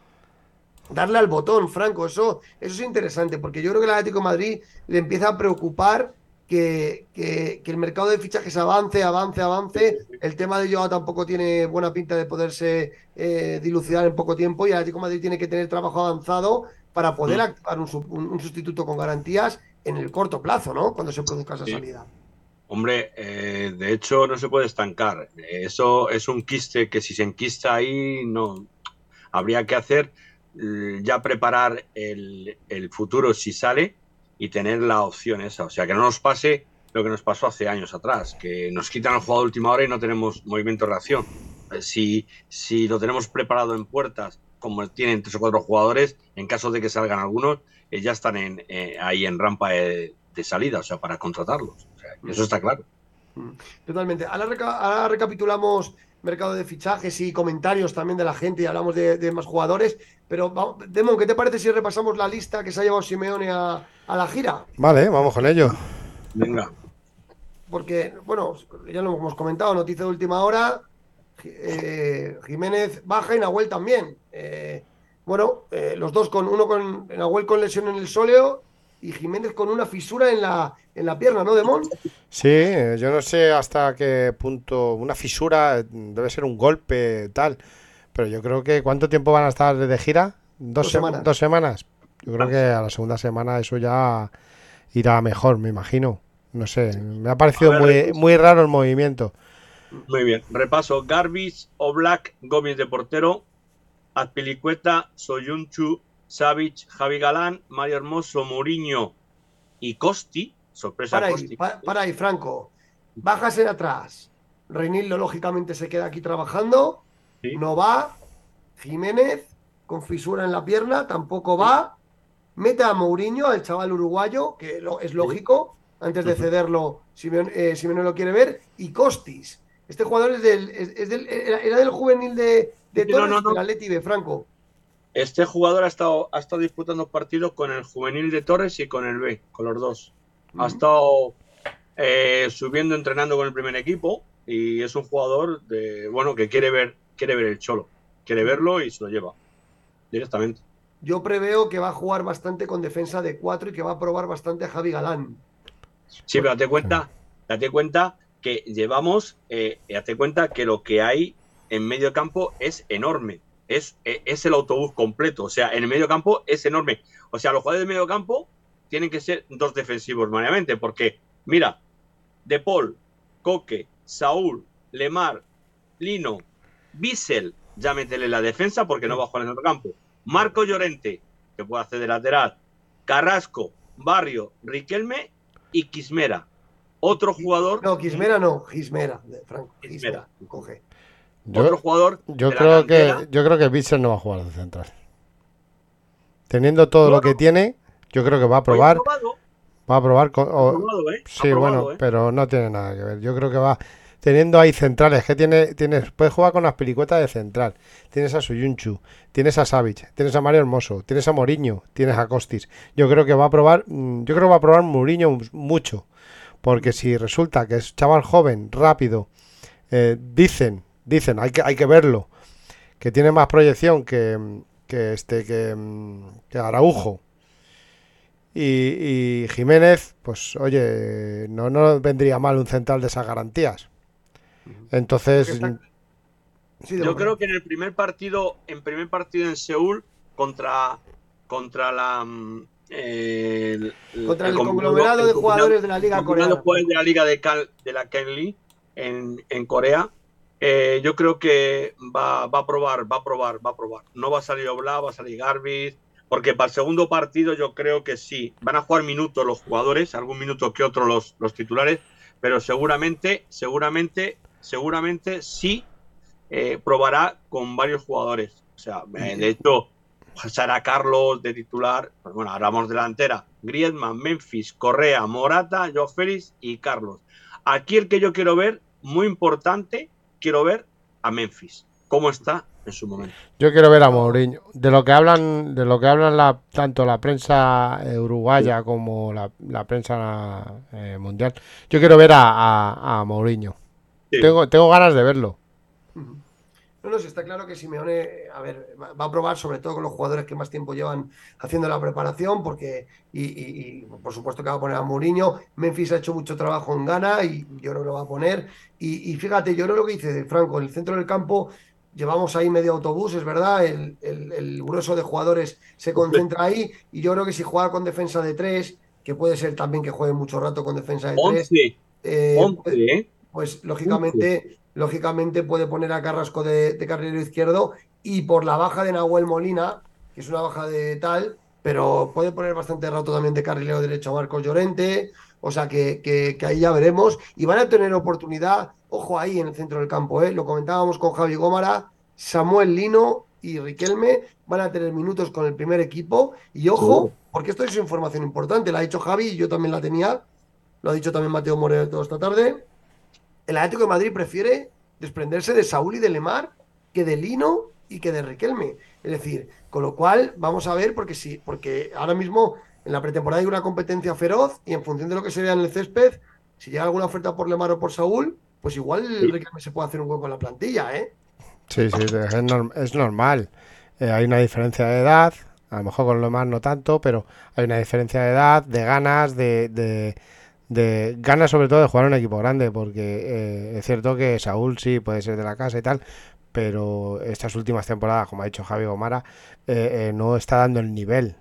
Speaker 2: darle al botón, Franco. Eso, eso es interesante, porque yo creo que el Atlético de Madrid le empieza a preocupar que, que- que el mercado de fichajes avance, avance, avance. El tema de Joao tampoco tiene buena pinta de poderse eh, dilucidar en poco tiempo y el Atlético de Madrid tiene que tener trabajo avanzado para poder
Speaker 4: Mm.
Speaker 2: activar un, sub- un- un sustituto con garantías en el corto plazo, ¿no? Cuando se produzca esa
Speaker 4: Sí.
Speaker 2: salida.
Speaker 4: Hombre, eh, de hecho no se puede estancar. Eso es un quiste que si se enquista ahí, no. Habría que hacer ya preparar el, el futuro si sale y tener la opción esa. O sea, que no nos pase lo que nos pasó hace años atrás, que nos quitan el juego de última hora y no tenemos movimiento de reacción. Eh, Si, si lo tenemos preparado en puertas, como tienen tres o cuatro jugadores, en caso de que salgan algunos, eh, ya están en, eh, ahí en rampa de, de salida, o sea, para contratarlos. O sea, eso está claro.
Speaker 2: Totalmente. Ahora, reca- ahora recapitulamos mercado de fichajes y comentarios también de la gente y hablamos de, de más jugadores. Pero, vamos, Demon, ¿qué te parece si repasamos la lista que se ha llevado Simeone a, a la gira?
Speaker 5: Vale, vamos con ello.
Speaker 4: Venga.
Speaker 2: Porque, bueno, ya lo hemos comentado, noticia de última hora. Eh, Jiménez baja y Nahuel también. Eh, bueno, eh, los dos con uno con Nahuel con lesión en el sóleo y Jiménez con una fisura en la, en la pierna, ¿no, Demon?
Speaker 5: Sí, yo no sé hasta qué punto una fisura eh, debe ser un golpe tal, pero yo creo que ¿cuánto tiempo van a estar de gira? Dos,
Speaker 2: Dos
Speaker 5: sema-
Speaker 2: semanas.
Speaker 5: dos semanas. Yo creo que a la segunda semana eso ya irá mejor, me imagino. No sé, me ha parecido
Speaker 4: ver,
Speaker 5: muy, muy raro el movimiento.
Speaker 4: Muy bien. Repaso. Garbis, Oblak, Gómez de portero, Azpilicueta, Soyunchu, Savic, Javi Galán, Mario Hermoso, Mourinho y Costi. Sorpresa
Speaker 2: Para
Speaker 4: Costi.
Speaker 2: pa- para ahí, Franco. Bajas en atrás. Reinildo, lógicamente, se queda aquí trabajando.
Speaker 4: Sí.
Speaker 2: No va. Jiménez, con fisura en la pierna, tampoco va. Mete a Mourinho, al chaval uruguayo, que es lógico. Antes de cederlo, Simeone, eh, Simeone lo quiere ver. Y Costis. Este jugador es del, es- es del- era, del juvenil de, de
Speaker 4: no,
Speaker 2: Torres,
Speaker 4: no, no.
Speaker 2: del Atleti B, Franco.
Speaker 4: Este jugador ha estado, ha estado disputando partidos con el juvenil de Torres y con el B, con los dos. Ha estado eh, subiendo, entrenando con el primer equipo y es un jugador de bueno que quiere ver, quiere ver el cholo, quiere verlo y se lo lleva directamente.
Speaker 2: Yo preveo que va a jugar bastante con defensa de cuatro y que va a probar bastante a Javi Galán.
Speaker 4: Sí, pero date cuenta, date cuenta que llevamos, eh, date cuenta que lo que hay en medio campo es enorme. Es, eh, es el autobús completo. O sea, en el medio campo es enorme. O sea, los jugadores de medio campo tienen que ser dos defensivos, mayormente, porque, mira, De Paul, Coque, Saúl, Lemar, Lino, Bissell, ya métele la defensa porque no va a jugar en otro campo. Marco Llorente, que puede hacer de lateral. Carrasco, Barrio, Riquelme y Quismera. Otro jugador.
Speaker 2: No, Quismera no, Gismera, Franco. Quismera,
Speaker 4: Quismera.
Speaker 2: coge.
Speaker 5: Yo,
Speaker 4: otro jugador.
Speaker 5: yo
Speaker 4: de la
Speaker 5: creo que yo creo que Bitzel no va a jugar de central. Teniendo todo lo que tiene, yo creo que va a probar,
Speaker 4: ha probado,
Speaker 5: va a probar con-
Speaker 4: ha
Speaker 5: o-
Speaker 4: probado, ¿eh?
Speaker 5: Sí,
Speaker 4: probado,
Speaker 5: bueno,
Speaker 4: ¿eh?
Speaker 5: pero no tiene nada que ver. Yo creo que va teniendo ahí centrales, que tiene, tienes, puedes jugar con las pelicuetas de central. Tienes a Suyunchu, tienes a Savic, tienes a Mario Hermoso, tienes a Moriño, tienes a Costis. Yo creo que va a probar, mm, yo creo que va a probar Mourinho mucho, porque si resulta que es chaval joven, rápido, eh, dicen, dicen, hay que, hay que verlo, que tiene más proyección que, que este, que, mm, que Araujo. Y, y Jiménez, pues oye, no nos vendría mal un central de esas garantías. Entonces,
Speaker 2: Sí, de
Speaker 4: Yo creo que en el primer partido, en primer partido en Seúl, contra, contra la mm, el,
Speaker 2: Contra el conglomerado de jugadores de la Liga Coreana.
Speaker 4: jugadores de la Liga de, Cal- de la Kenley en, en Corea. eh, yo creo que va, va a probar, va a probar, va a probar. No va a salir Obla, va a salir Garbis, porque para el segundo partido yo creo que sí. Van a jugar minutos los jugadores, algún minuto que otro los, los titulares, pero seguramente, seguramente, seguramente sí eh, probará con varios jugadores. O sea, de hecho, Sara Carlos de titular, pues bueno, hablamos delantera, Griezmann, Memphis, Correa, Morata, Joao Félix y Carlos. Aquí el que yo quiero ver, muy importante, quiero ver a Memphis. ¿Cómo está en su momento?
Speaker 5: yo quiero ver a Mourinho. De lo que hablan, de lo que hablan la, tanto la prensa eh, uruguaya como la, la prensa eh, mundial, yo quiero ver a, a, a Mourinho.
Speaker 4: Sí.
Speaker 5: Tengo, tengo ganas de verlo.
Speaker 2: No, no, sí, está claro que Simeone, a ver, va a probar sobre todo con los jugadores que más tiempo llevan haciendo la preparación, porque, y, y- y, por supuesto que va a poner a Mourinho. Memphis ha hecho mucho trabajo en Ghana y yo creo que lo va a poner. Y, y fíjate, yo creo lo que dice Franco, en el centro del campo llevamos ahí medio autobús, es verdad, el, el- el grueso de jugadores se concentra ahí, y yo creo que si juega con defensa de tres, que puede ser también que juegue mucho rato con defensa de tres,
Speaker 4: 11,
Speaker 2: eh,
Speaker 4: 11, ¿eh?
Speaker 2: pues lógicamente, lógicamente puede poner a Carrasco de, de carrilero izquierdo y por la baja de Nahuel Molina, que es una baja de tal, pero puede poner bastante rato también de carrilero derecho a Marcos Llorente, o sea que, que- que ahí ya veremos. Y van a tener oportunidad, ojo ahí en el centro del campo, ¿eh? lo comentábamos con Javi Gómara, Samuel Lino y Riquelme van a tener minutos con el primer equipo. Y ojo, porque esto es información importante, la ha dicho Javi y yo también la tenía, lo ha dicho también Mateo Moreno toda esta tarde, el Atlético de Madrid prefiere desprenderse de Saúl y de Lemar que de Lino y que de Riquelme. Es decir, con lo cual vamos a ver, porque sí, porque ahora mismo en la pretemporada hay una competencia feroz y en función de lo que se vea en el césped, si llega alguna oferta por Lemar o por Saúl, pues igual
Speaker 4: Sí.
Speaker 2: Riquelme se puede hacer un hueco en la plantilla, ¿eh?
Speaker 5: Sí, sí, es, norm- es normal. Eh, hay una diferencia de edad, a lo mejor con más no tanto, pero hay una diferencia de edad, de ganas, de, de, de ganas sobre todo de jugar en un equipo grande, porque eh, es cierto que Saúl sí puede ser de la casa y tal, pero estas últimas temporadas, como ha dicho Javi Gomara, eh, eh, no está dando el nivel,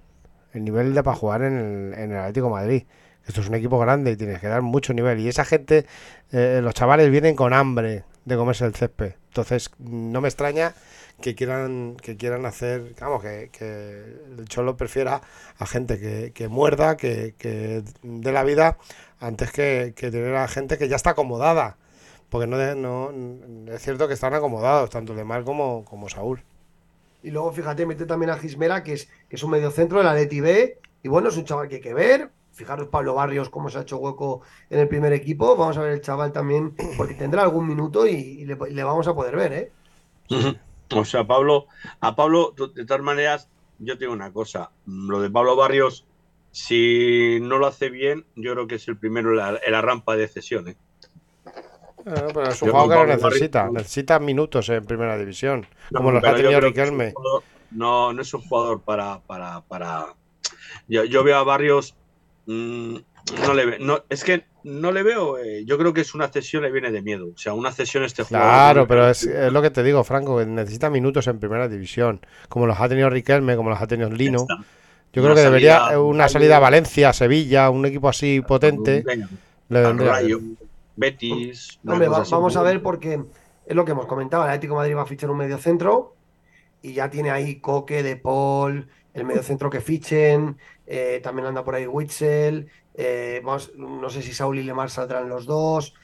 Speaker 5: el nivel de para jugar en el, en el Atlético Madrid. Esto es un equipo grande y tienes que dar mucho nivel. Y esa gente, los chavales vienen con hambre de comerse el césped. Entonces, no me extraña que quieran, que quieran hacer, vamos, que, que el Cholo prefiera a gente que, que muerda, que, que dé la vida, antes que, que tener a gente que ya está acomodada. Porque no, es cierto que están acomodados, tanto Lemar como, como Saúl.
Speaker 2: Y luego, fíjate, mete también a Gismera, que es, que es un mediocentro de la Leti B. Y bueno, es un chaval que hay que ver. Fijaros Pablo Barrios cómo se ha hecho hueco en el primer equipo. Vamos a ver el chaval también, porque tendrá algún minuto y, y le, y le vamos a poder ver, ¿eh?
Speaker 4: O sea, Pablo, a Pablo, de todas maneras, yo te digo una cosa, lo de Pablo Barrios, si no lo hace bien, yo creo que es el primero en la, en la rampa de cesión. ¿eh?
Speaker 5: Bueno, pero es un
Speaker 4: Yo
Speaker 5: que necesita.
Speaker 4: Barrios-
Speaker 5: Necesita minutos en primera división.
Speaker 4: No,
Speaker 5: como los ha tenido Riquelme.
Speaker 4: jugador- No, no es un jugador para. para, para... Yo, yo veo a Barrios. Mm, no le ve- no, es que no le veo. eh, yo creo que es una cesión, le viene de miedo. O sea, una cesión este jugador.
Speaker 5: Claro, pero es, es lo que te digo, Franco, que necesita minutos en primera división. Como los ha tenido Riquelme, como los ha tenido Lino.
Speaker 4: está.
Speaker 5: Yo creo que debería
Speaker 4: salida-
Speaker 5: eh, una salida a Valencia, Sevilla, un equipo así potente,
Speaker 4: Venga,
Speaker 5: le
Speaker 4: Rayo. Betis.
Speaker 2: Hombre, va- vamos a ver porque es lo que hemos comentado. El Atlético de Madrid va a fichar un mediocentro y ya tiene ahí Coque, De Paul, el mediocentro que fichen. eh, también anda por ahí Witzel. eh, vamos, no sé si Saúl y Lemar saldrán los dos.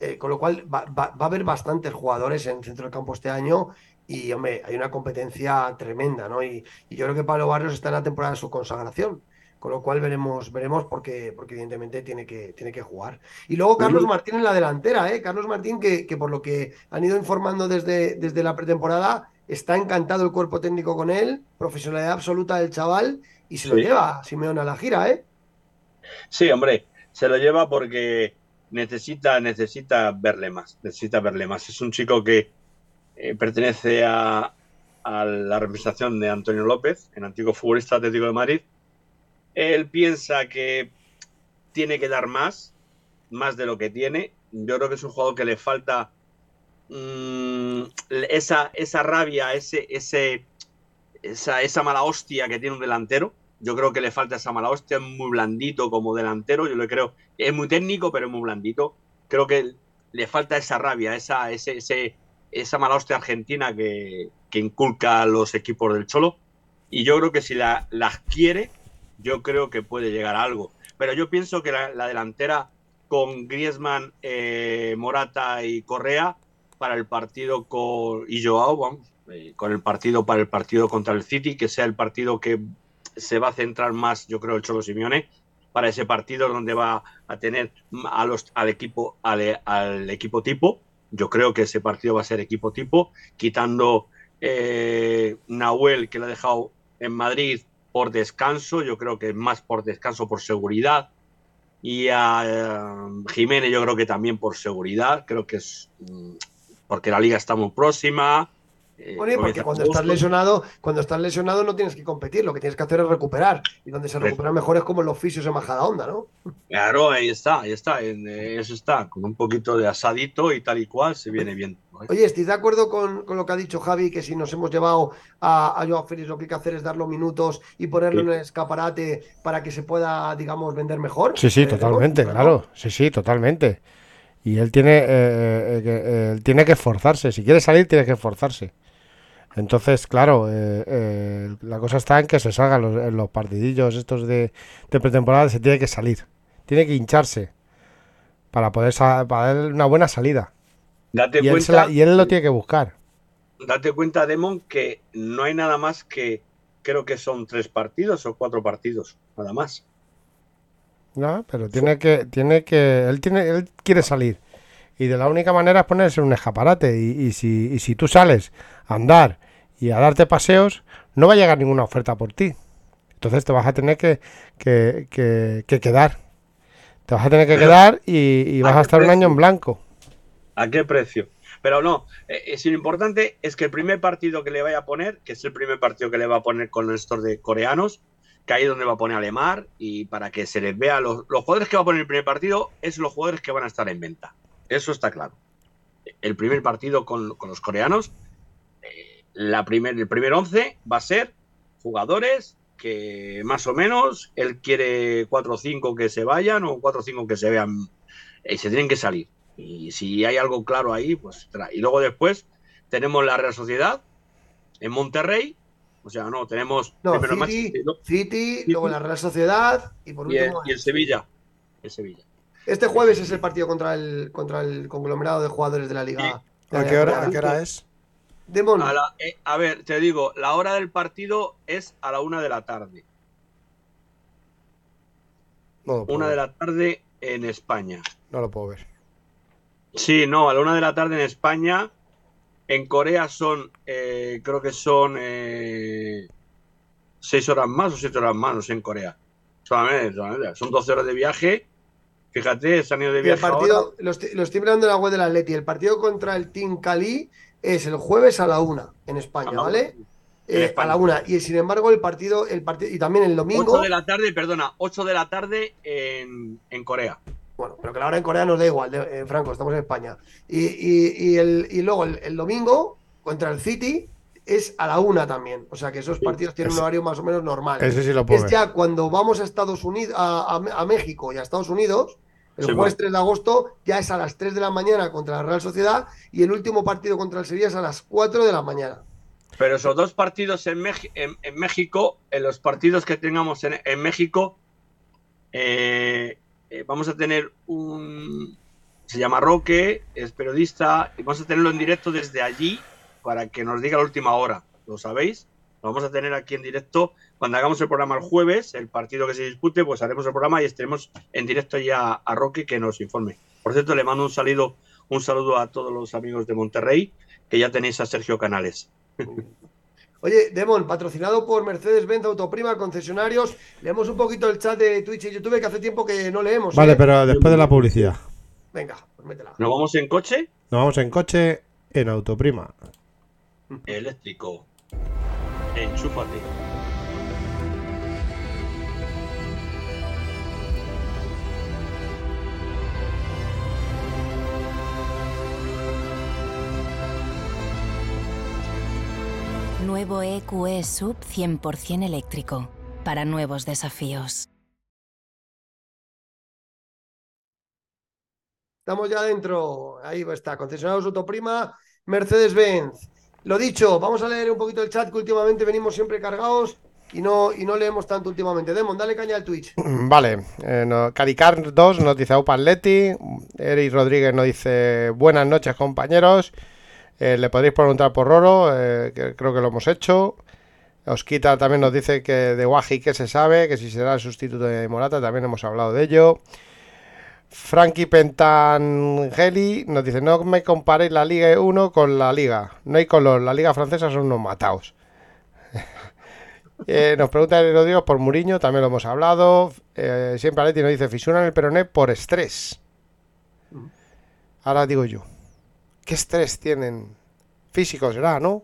Speaker 2: eh, con lo cual va, va- va a haber bastantes jugadores en el centro del campo este año y, hombre, hay una competencia tremenda, ¿no? Y, y yo creo que Pablo Barrios está en la temporada de su consagración, con lo cual veremos, veremos porque, porque evidentemente tiene que, tiene que jugar. Y luego Carlos. Martín en la delantera, ¿eh? Carlos Martín que, que por lo que han ido informando desde, desde la pretemporada, está encantado el cuerpo técnico con él, profesionalidad absoluta del chaval y se lo lleva Simeone a la gira, ¿eh?
Speaker 4: Sí, hombre, se lo lleva porque necesita, necesita verle más, necesita verle más. Es un chico que eh, pertenece a, a la representación de Antonio López, el antiguo futbolista Atlético de Madrid. Él piensa que tiene que dar más, más de lo que tiene. Yo creo que es un jugador que le falta mm, esa, esa rabia, ese, ese, esa, esa mala hostia que tiene un delantero. Yo creo que le falta esa mala hostia, es muy blandito como delantero, yo le creo. Es muy técnico, pero es muy blandito. Creo que le falta esa rabia, esa, ese, ese- esa mala hostia argentina que, que inculca a los equipos del Cholo. Y yo creo que si la, la adquiere, yo creo que puede llegar a algo. Pero yo pienso que la, la delantera con Griezmann, eh, Morata y Correa para el partido con, y Joao, vamos, eh, con el partido para el partido contra el City, que sea el partido que se va a centrar más, yo creo, el Cholo Simeone, para ese partido donde va a tener al, equipo, al equipo tipo. Yo creo que ese partido va a ser equipo tipo, quitando eh, Nahuel, que lo ha dejado en Madrid por descanso, yo creo que más por descanso, por seguridad. Y a eh, Jiménez yo creo que también por seguridad, creo que es mm, porque la liga está muy próxima. eh,
Speaker 2: Bueno, porque cuando
Speaker 4: agosto.
Speaker 2: estás lesionado, cuando estás lesionado no tienes que competir, lo que tienes que hacer es recuperar. Y donde se recupera mejor es como en los fisios en Majada Onda, ¿no?
Speaker 4: Claro, ahí está, ahí está, en, eh, eso está, con un poquito de asadito y tal y cual, se viene bien. ¿no?
Speaker 2: Oye, ¿estás de acuerdo con, con lo que ha dicho Javi? Que si nos hemos llevado a, a Joao Félix, lo que hay que hacer es dar los minutos y ponerlo
Speaker 4: Sí.
Speaker 2: en el escaparate para que se pueda, digamos, vender mejor.
Speaker 5: Sí, sí,
Speaker 2: Eh,
Speaker 5: totalmente,
Speaker 2: ¿no?
Speaker 5: claro. Sí, sí, totalmente. Y él tiene, eh, eh, que, eh, él tiene que esforzarse. Si quiere salir, tiene que esforzarse. Entonces, claro, eh, la cosa está en que se salgan los, en los partidillos estos de, de pretemporada, se tiene que salir. Tiene que hincharse para poder para dar una buena salida.
Speaker 4: Date
Speaker 5: Y él, se
Speaker 4: cuenta,
Speaker 5: la- y él lo tiene que buscar.
Speaker 4: date cuenta, Demon, que no hay nada más que, creo que son tres partidos o cuatro partidos, nada más.
Speaker 5: ¿No? Pero tiene que, tiene que, él tiene, él quiere salir. Y de la única manera es ponerse un escaparate. Y, y si, y si tú sales a andar y a darte paseos, no va a llegar ninguna oferta por ti. Entonces te vas a tener que, que, que- que quedar. Te vas a tener que quedar y, y vas
Speaker 4: ¿a
Speaker 5: estar un año en blanco.
Speaker 4: ¿A qué precio? Pero no, eh, eh, si lo importante es que el primer partido que le vaya a poner, que es el primer partido que le va a poner con estos de coreanos, que ahí es donde va a poner a Lemar y para que se les vea los, los jugadores que va a poner el primer partido, es los jugadores que van a estar en venta. Eso está claro. El primer partido con, con los coreanos, eh, la primer, el primer 11 va a ser jugadores que más o menos él quiere 4 o 5 que se vayan o 4 o 5 que se vean y se tienen que salir. Y si hay algo claro ahí, pues y luego después tenemos la Real Sociedad en Monterrey, o sea, no, tenemos
Speaker 2: No, City,
Speaker 4: luego-
Speaker 2: City, luego la Real Sociedad y por
Speaker 4: y, el,
Speaker 2: último.
Speaker 4: y el Sevilla. El Sevilla.
Speaker 2: Este jueves es el partido contra el, contra el conglomerado de jugadores de la Liga.
Speaker 5: ¿A qué hora,
Speaker 2: Liga
Speaker 5: a qué hora es?
Speaker 2: Demon,
Speaker 4: A, la- eh, a ver, te digo, la hora del partido es a la una de la tarde.
Speaker 5: No lo puedo
Speaker 4: Una de la tarde en España.
Speaker 5: No lo puedo ver.
Speaker 4: Sí, no, a la una de la tarde en España. En Corea son, eh, creo que son eh, seis horas más o siete horas más, no sé, en Corea. Solamente, solamente. Son 12 horas de viaje. Fíjate, se han ido de
Speaker 2: y el
Speaker 4: viaje ahora.
Speaker 2: partido, lo estoy, lo estoy mirando en la web del Atleti. El partido contra el Team Cali es el jueves a la una en España,
Speaker 4: A la
Speaker 2: ¿vale? Eh, a la una. Y sin embargo, el partido, el partido, y también el domingo.
Speaker 4: 8 de la tarde, perdona, 8 de la tarde en, en Corea.
Speaker 2: Bueno, pero que la hora en Corea nos da igual, de- eh, Franco, estamos en España. Y, y- y el, y luego el, el domingo contra el City es a la una también. O sea que esos partidos tienen un horario más o menos normal.
Speaker 5: Ese sí lo puedo
Speaker 2: es
Speaker 5: ver.
Speaker 2: ya cuando vamos a Estados Unidos, a, a- a México y a Estados Unidos, el
Speaker 4: Sí,
Speaker 2: jueves
Speaker 4: bueno.
Speaker 2: 3 de agosto ya es a las 3 de la mañana contra la Real Sociedad y el último partido contra el Sevilla es a las 4 de la mañana.
Speaker 4: Pero esos dos partidos en, en- en México, en los partidos que tengamos en, en México, eh, eh, vamos a tener un, Se llama Roque, es periodista y vamos a tenerlo en directo desde allí para que nos diga la última hora. ¿Lo sabéis? Lo vamos a tener aquí en directo. Cuando hagamos el programa el jueves, el partido que se dispute, pues haremos el programa y estaremos en directo ya a Roque que nos informe. Por cierto, le mando un saludo, un saludo a todos los amigos de Monterrey, que ya tenéis a Sergio Canales.
Speaker 2: Oye, Demon, patrocinado por Mercedes-Benz Autoprima, concesionarios. Leemos un poquito el chat de Twitch y YouTube, que hace tiempo que no leemos.
Speaker 6: Vale,
Speaker 2: ¿eh?
Speaker 6: pero después de la publicidad.
Speaker 2: Venga, pues métela.
Speaker 4: ¿Nos vamos en coche?
Speaker 6: Nos vamos en coche en Autoprima.
Speaker 4: Eléctrico. Enchúfate.
Speaker 1: Nuevo EQE Sub 100% eléctrico. Para nuevos desafíos.
Speaker 2: Estamos ya dentro. Ahí está, concesionarios Autoprima, Mercedes-Benz. Lo dicho, vamos a leer un poquito el chat que últimamente venimos siempre cargados y no, y no leemos tanto últimamente. Demon, dale caña al Twitch.
Speaker 5: Vale, eh, no, Caricar 2 nos dice Aupa Atleti, Eric Rodríguez nos dice buenas noches compañeros, Eh, le podréis preguntar por Roro, eh, que creo que lo hemos hecho. Osquita también nos dice que de Guaji que se sabe, que si será el sustituto de Morata, también hemos hablado de ello. Frankie Pentangeli nos dice, no me comparéis la Liga 1 con la Liga, no hay color, la Liga francesa son unos mataos. Eh, nos pregunta el Rodrigo por Muriño, también lo hemos hablado. Eh, siempre Aleti nos dice, fisura en el peroné por estrés. Ahora digo yo, ¿qué estrés tienen? Físico será, ¿no?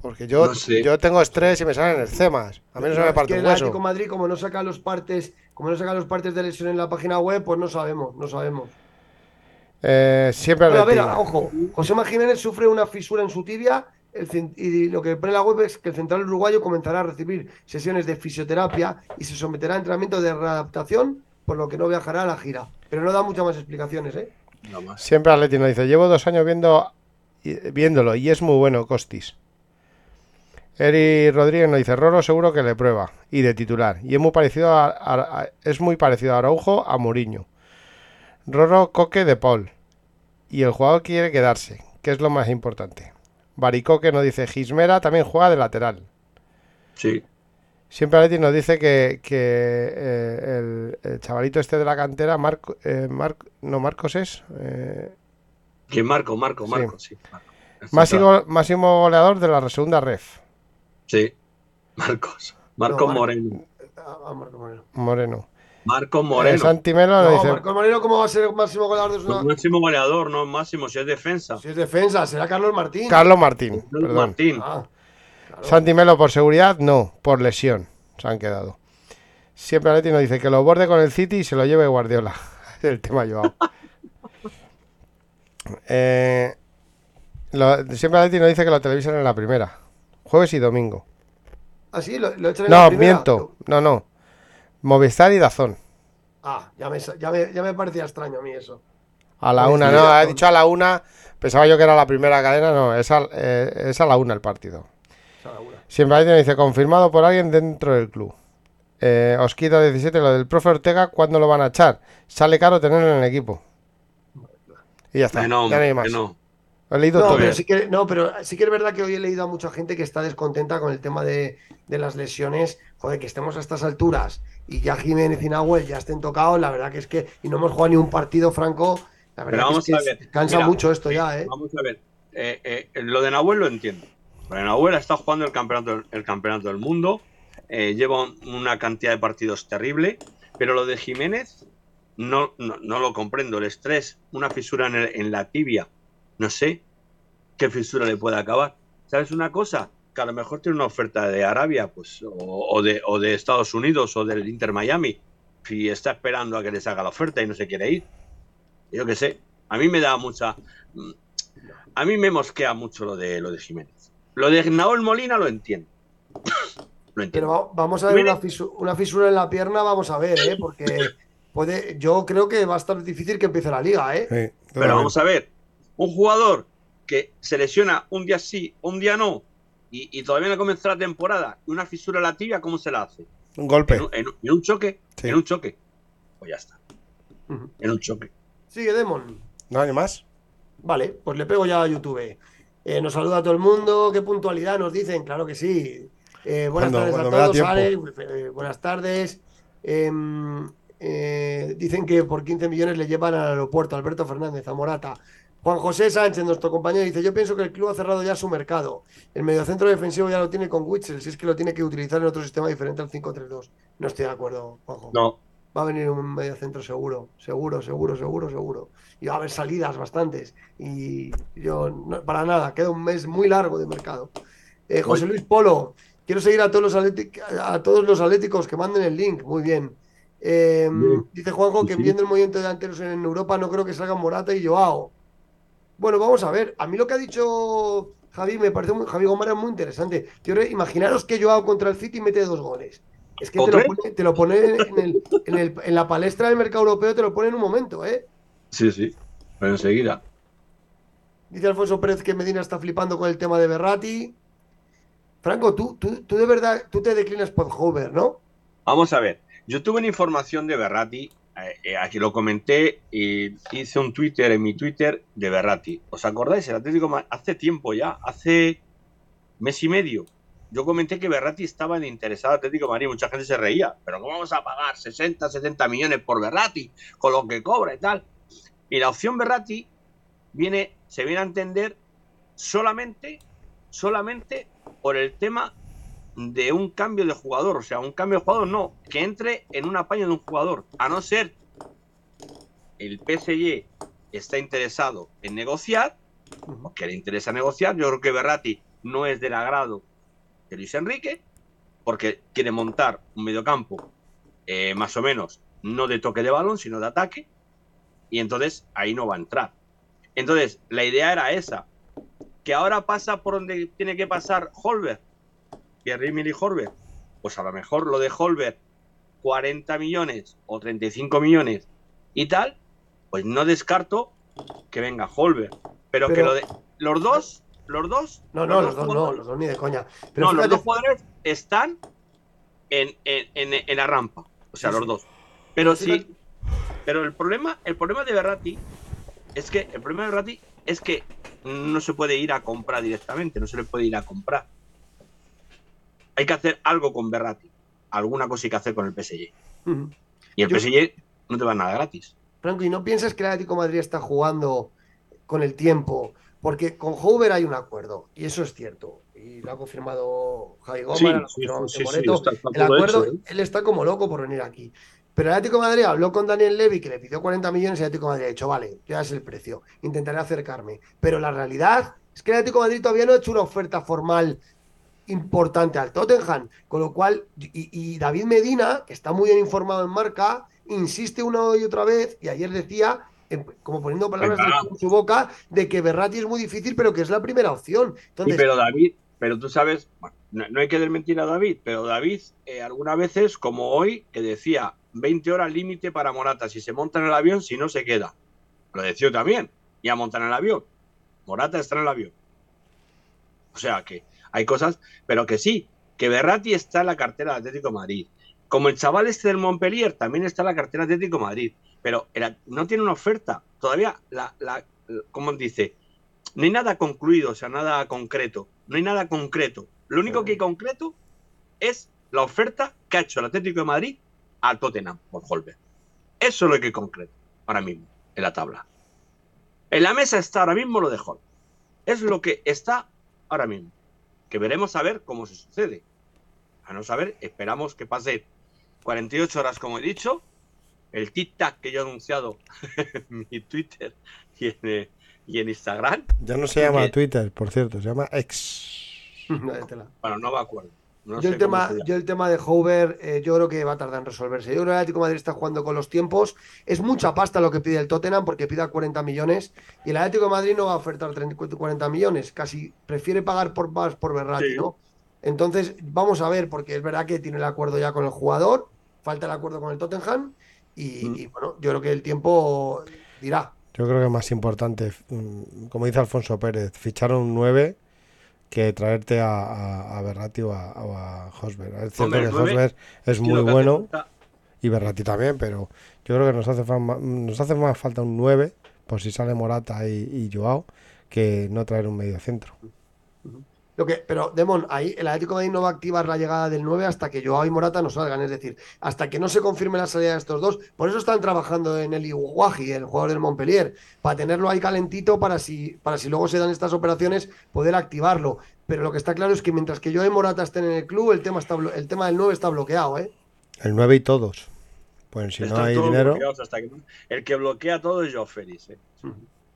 Speaker 5: Porque yo,
Speaker 4: No sé.
Speaker 5: yo tengo estrés y me salen escemas. A mí no se me parte
Speaker 2: el Atlético
Speaker 5: hueso.
Speaker 2: de Madrid, como no saca los partes, como no saca los partes de lesión en la página web, pues no sabemos, no sabemos.
Speaker 5: Eh, siempre
Speaker 2: Pero a ver, ojo, José Jiménez sufre una fisura en su tibia el y lo que pone la web es que el central uruguayo comenzará a recibir sesiones de fisioterapia y se someterá a entrenamiento de readaptación, por lo que no viajará a la gira. Pero no da muchas más explicaciones, ¿eh?
Speaker 4: Nada más.
Speaker 5: Siempre Atleti nos dice, llevo dos años viendo, viéndolo y es muy bueno, Costis. Eri Rodríguez nos dice, Roro seguro que le prueba y de titular. Y es muy parecido a, a- a- es muy parecido a Araujo a Mourinho. Roro Coque de Paul. Y el jugador quiere quedarse, que es lo más importante. Baricoque nos dice, Gismera también juega de lateral.
Speaker 4: Sí.
Speaker 5: Siempre Atleti nos dice que, que, eh, el, el chavalito este de la cantera, Marco, eh, no Marcos es, eh,
Speaker 4: Que Marco, Marco, Marco, sí. Marco.
Speaker 5: máximo, máximo goleador de la segunda ref,
Speaker 4: Sí. Marcos. Marco
Speaker 2: No, Marco.
Speaker 4: Moreno.
Speaker 2: Ah, ah, Marco Moreno.
Speaker 5: Moreno.
Speaker 4: Marco
Speaker 5: Eh,
Speaker 4: Moreno.
Speaker 5: Santi Melo
Speaker 2: No,
Speaker 5: dice,
Speaker 2: Marcos Moreno, ¿cómo va a ser el máximo goleador de
Speaker 4: No,
Speaker 2: una...
Speaker 4: máximo goleador, no máximo, si es defensa.
Speaker 2: Si es defensa, será Carlos Martín.
Speaker 5: Carlos Martín,
Speaker 4: Carlos
Speaker 5: perdón.
Speaker 4: Martín.
Speaker 2: Ah, claro.
Speaker 5: Santi Melo por seguridad, no, por lesión, se han quedado. Siempre Atleti nos dice que lo borde con el City y se lo lleve Guardiola. Es el tema Joao. Eh, lo- siempre Atleti nos dice que lo televisan en la primera, jueves y domingo.
Speaker 2: Ah, sí, lo, lo echan en la
Speaker 5: No,
Speaker 2: primera.
Speaker 5: miento, no, no. Movistar y Dazón.
Speaker 2: Ah, ya me, ya, me, ya me parecía extraño a mí eso.
Speaker 5: A la una, no, ha dicho a la una. Pensaba yo que era la primera cadena, no, es a, eh, es a la una el partido. Siempre alguien dice confirmado por alguien dentro del club. Eh, Osquita 17, lo del profe Ortega, ¿cuándo lo van a echar? Sale caro tenerlo en el equipo. Y ya está,
Speaker 4: Que no,
Speaker 5: ya no hay
Speaker 4: que
Speaker 5: más.
Speaker 4: no.
Speaker 5: He leído
Speaker 2: No,
Speaker 5: todo.
Speaker 2: pero sí que, no, pero sí que es verdad que hoy he leído a mucha gente que está descontenta con el tema de, de las lesiones. Joder, que estemos a estas alturas y ya Jiménez y Nahuel ya estén tocados, la verdad que es que, y no hemos jugado ni un partido franco, la verdad
Speaker 4: Pero
Speaker 2: que,
Speaker 4: vamos
Speaker 2: es
Speaker 4: a
Speaker 2: que
Speaker 4: ver,
Speaker 2: cansa
Speaker 4: mira,
Speaker 2: mucho esto ya, ¿eh?
Speaker 4: Vamos a ver. eh, eh, lo de Nahuel lo entiendo. Pero Nahuel está jugando el campeonato, el campeonato del mundo. eh, lleva un- una cantidad de partidos terrible. Pero lo de Jiménez no, no, lo comprendo. El estrés, una fisura en, el- en la tibia. No sé qué fisura le puede acabar. ¿Sabes una cosa? Que a lo mejor tiene una oferta de Arabia pues, o, o de, o de Estados Unidos o del Inter Miami. Y está esperando a que les haga la oferta y no se quiere ir. Yo qué sé. A mí me da mucha. A mí me mosquea mucho lo de lo de Jiménez. Lo de Nahuel Molina lo entiendo. lo entiendo.
Speaker 2: Pero va- vamos a ver una fisura, una fisura en la pierna, vamos a ver, ¿eh? Porque puede, yo creo que va a estar difícil que empiece la liga, ¿eh?
Speaker 5: Sí,
Speaker 4: Pero vamos a ver. Un jugador que se lesiona un día sí, un día no, y, y todavía no comenzó la temporada, y una fisura en la tibia, ¿cómo se la hace?
Speaker 5: Un golpe.
Speaker 4: ¿En un, en un- en un choque?
Speaker 5: Sí.
Speaker 4: En un choque. Pues ya está. En un choque.
Speaker 2: Sigue, Demon.
Speaker 5: ¿No hay más?
Speaker 2: Vale, pues le pego ya a YouTube. Eh, nos saluda a todo el mundo. ¿Qué puntualidad nos dicen? Claro que sí. Eh, buenas
Speaker 5: Cuando-
Speaker 2: tardes
Speaker 5: cuando
Speaker 2: todos. Ale. Eh, buenas tardes. Eh, dicen que por 15 millones le llevan al aeropuerto. Alberto Fernández, a Morata. Juan José Sánchez, nuestro compañero, dice: Yo pienso que el club ha cerrado ya su mercado. El mediocentro defensivo ya lo tiene con Witzel, si es que lo tiene que utilizar en otro sistema diferente al 5-3-2. No estoy de acuerdo, Juanjo.
Speaker 4: No,
Speaker 2: Va a venir un mediocentro seguro, seguro, seguro, seguro, seguro. Y va a haber salidas bastantes. Y yo, no- para nada, queda un mes muy largo de mercado. Eh, José Luis Polo, quiero seguir a todos los atléticos, a todos los atléticos que manden el link. Muy bien. Eh,
Speaker 4: Bien.
Speaker 2: dice Juanjo que
Speaker 4: Sí.
Speaker 2: viendo el movimiento de delanteros en Europa no creo que salgan Morata y Joao. Bueno, vamos a ver. A mí lo que ha dicho Javi me parece muy, Javi Gomara muy interesante. Imaginaros que Joao contra el City mete dos goles. Es que te lo pone, te lo pone en, el- en el- en la palestra del mercado europeo, te lo pone en un momento, ¿eh?
Speaker 4: sí, sí. Pero enseguida.
Speaker 2: Dice Alfonso Pérez que Medina está flipando con el tema de Berrati. Franco, tú, tú, tú de verdad, tú te declinas por Hover, ¿no?
Speaker 4: Vamos a ver. Yo tuve una información de Berratti. eh, eh, aquí lo comenté y hice un Twitter en mi Twitter de Berratti. ¿Os acordáis? El Atlético hace tiempo ya, hace mes y medio. Yo comenté que Berratti estaba en interesado en Atlético de Madrid. Mucha gente se reía. Pero ¿cómo vamos a pagar 60, 70 millones por Berratti? Con lo que cobra y tal. Y la opción Berratti viene, se viene a entender solamente, solamente por el tema de un cambio de jugador. O sea, un cambio de jugador no, que entre en un apaño de un jugador. A no ser el PSG está interesado en negociar, que le interesa negociar. Yo creo que Berratti no es del agrado de Luis Enrique, porque quiere montar un mediocampo eh, más o menos no de toque de balón, sino de ataque, y entonces ahí no va a entrar. Entonces, la idea era esa, que ahora pasa por donde tiene que pasar Holberg, Pierre-Emile Holberg, pues a lo mejor lo de Holberg 40 millones o 35 millones y tal, pues no descarto que venga Holberg, pero, que
Speaker 2: Pero-
Speaker 4: lo de los dos, los dos,
Speaker 2: No, no, los dos no, los dos ni de coña. Pero
Speaker 4: no, los dos jugadores están en, en- en- en la rampa. O sea,
Speaker 2: Sí,
Speaker 4: los
Speaker 2: sí.
Speaker 4: dos. Pero
Speaker 2: Fíjate-
Speaker 4: sí. Pero el problema, el problema de Berratti es que el problema de Berratti es que no se puede ir a comprar directamente, no se le puede ir a comprar. Hay que hacer algo con Berratti. Alguna cosa hay que hacer con el PSG. Y el
Speaker 2: Yo-
Speaker 4: PSG no te va nada gratis.
Speaker 2: Franco, ¿y no piensas que el Atlético de Madrid está jugando con el tiempo? Porque con Hover hay un acuerdo, y eso es cierto. Y lo ha confirmado Javi Gómez, Monte Moreto. el acuerdo, él está como loco por venir aquí. Pero el Atlético de Madrid habló con Daniel Levy, que le pidió 40 millones, y el Atlético de Madrid ha dicho, vale, ya es el precio, intentaré acercarme. Pero la realidad es que el Atlético de Madrid todavía no ha hecho una oferta formal importante al Tottenham, con lo cual, y, y David Medina, que está muy bien informado en marca, insiste una y otra vez, y ayer decía, como poniendo palabras en su boca, de que Berratti es muy difícil, pero que es la primera opción.
Speaker 4: Sí, pero David, pero tú sabes, bueno, no, no hay que desmentir a David, pero David, eh, algunas veces, como hoy, que decía 20 horas límite para Morata, si se monta en el avión, si no se queda. Lo decía también, ya montan en el avión. Morata está en el avión. O sea que hay cosas, pero que sí, que Berratti está en la cartera de Atlético de Madrid. Como el chaval este del Montpellier también está en la cartera de Atlético de Madrid, pero no tiene una oferta. Todavía, la, la, ¿cómo dice? No hay nada concluido, o sea, nada concreto. No hay nada concreto. Lo único que hay concreto es la oferta que ha hecho el Atlético de Madrid al Tottenham por Holberg. Eso es lo que hay concreto ahora mismo en la tabla. En la mesa está ahora mismo lo de Holberg. Es lo que está ahora mismo. Que veremos a ver cómo se sucede. A no saber, esperamos que pase 48 horas, como he dicho. El tic-tac que yo he anunciado en mi Twitter y en, eh, y en Instagram.
Speaker 5: Ya no se llama. Twitter, por cierto, se llama X.
Speaker 4: Bueno, no me acuerdo. No
Speaker 2: yo, el tema, yo el tema de Hover, eh, yo creo que va a tardar en resolverse. Yo creo que el Atlético de Madrid está jugando con los tiempos. Es mucha pasta lo que pide el Tottenham porque pida 40 millones. Y el Atlético de Madrid no va a ofertar 30 40 millones. Casi prefiere pagar por más por Berratti,
Speaker 4: Sí.
Speaker 2: ¿no? Entonces, vamos a ver, porque es verdad que tiene el acuerdo ya con el jugador. Falta el acuerdo con el Tottenham. Y,
Speaker 4: Mm.
Speaker 2: y, bueno, yo creo que el tiempo dirá.
Speaker 5: Yo creo que es más importante, mm, como dice Alfonso Pérez, fichar un 9 que traerte a, a, a Berratti o a, o a Hosberg. Es cierto
Speaker 4: Hombre,
Speaker 5: que Hosberg es muy bueno y Berratti también, pero Yo creo que nos hace, nos hace más falta un 9, por si sale Morata y, y Joao, que no traer un medio centro.
Speaker 2: Lo que, pero, Demon, ahí el Atlético de Madrid no va a activar la llegada del 9 hasta que Joao y Morata no salgan. Es decir, hasta que no se confirme la salida de estos dos. Por eso están trabajando en el Iguaji, el jugador del Montpellier, para tenerlo ahí calentito para si, para si luego se dan estas operaciones, poder activarlo. Pero lo que está claro es que mientras que Joao y Morata estén en el club, el tema, está, el tema del 9 está bloqueado, ¿eh?
Speaker 5: El 9 y todos. Pues si no hay dinero,
Speaker 4: hasta que El que bloquea todo es Joao Félix. ¿eh?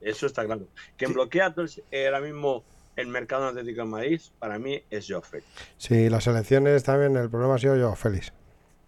Speaker 4: Eso está claro. Quien
Speaker 2: Sí.
Speaker 4: bloquea todo es- eh, ahora mismo el mercado atlético de Madrid, para mí, es Joao Félix.
Speaker 5: si las elecciones también, el problema ha sido yo, Félix.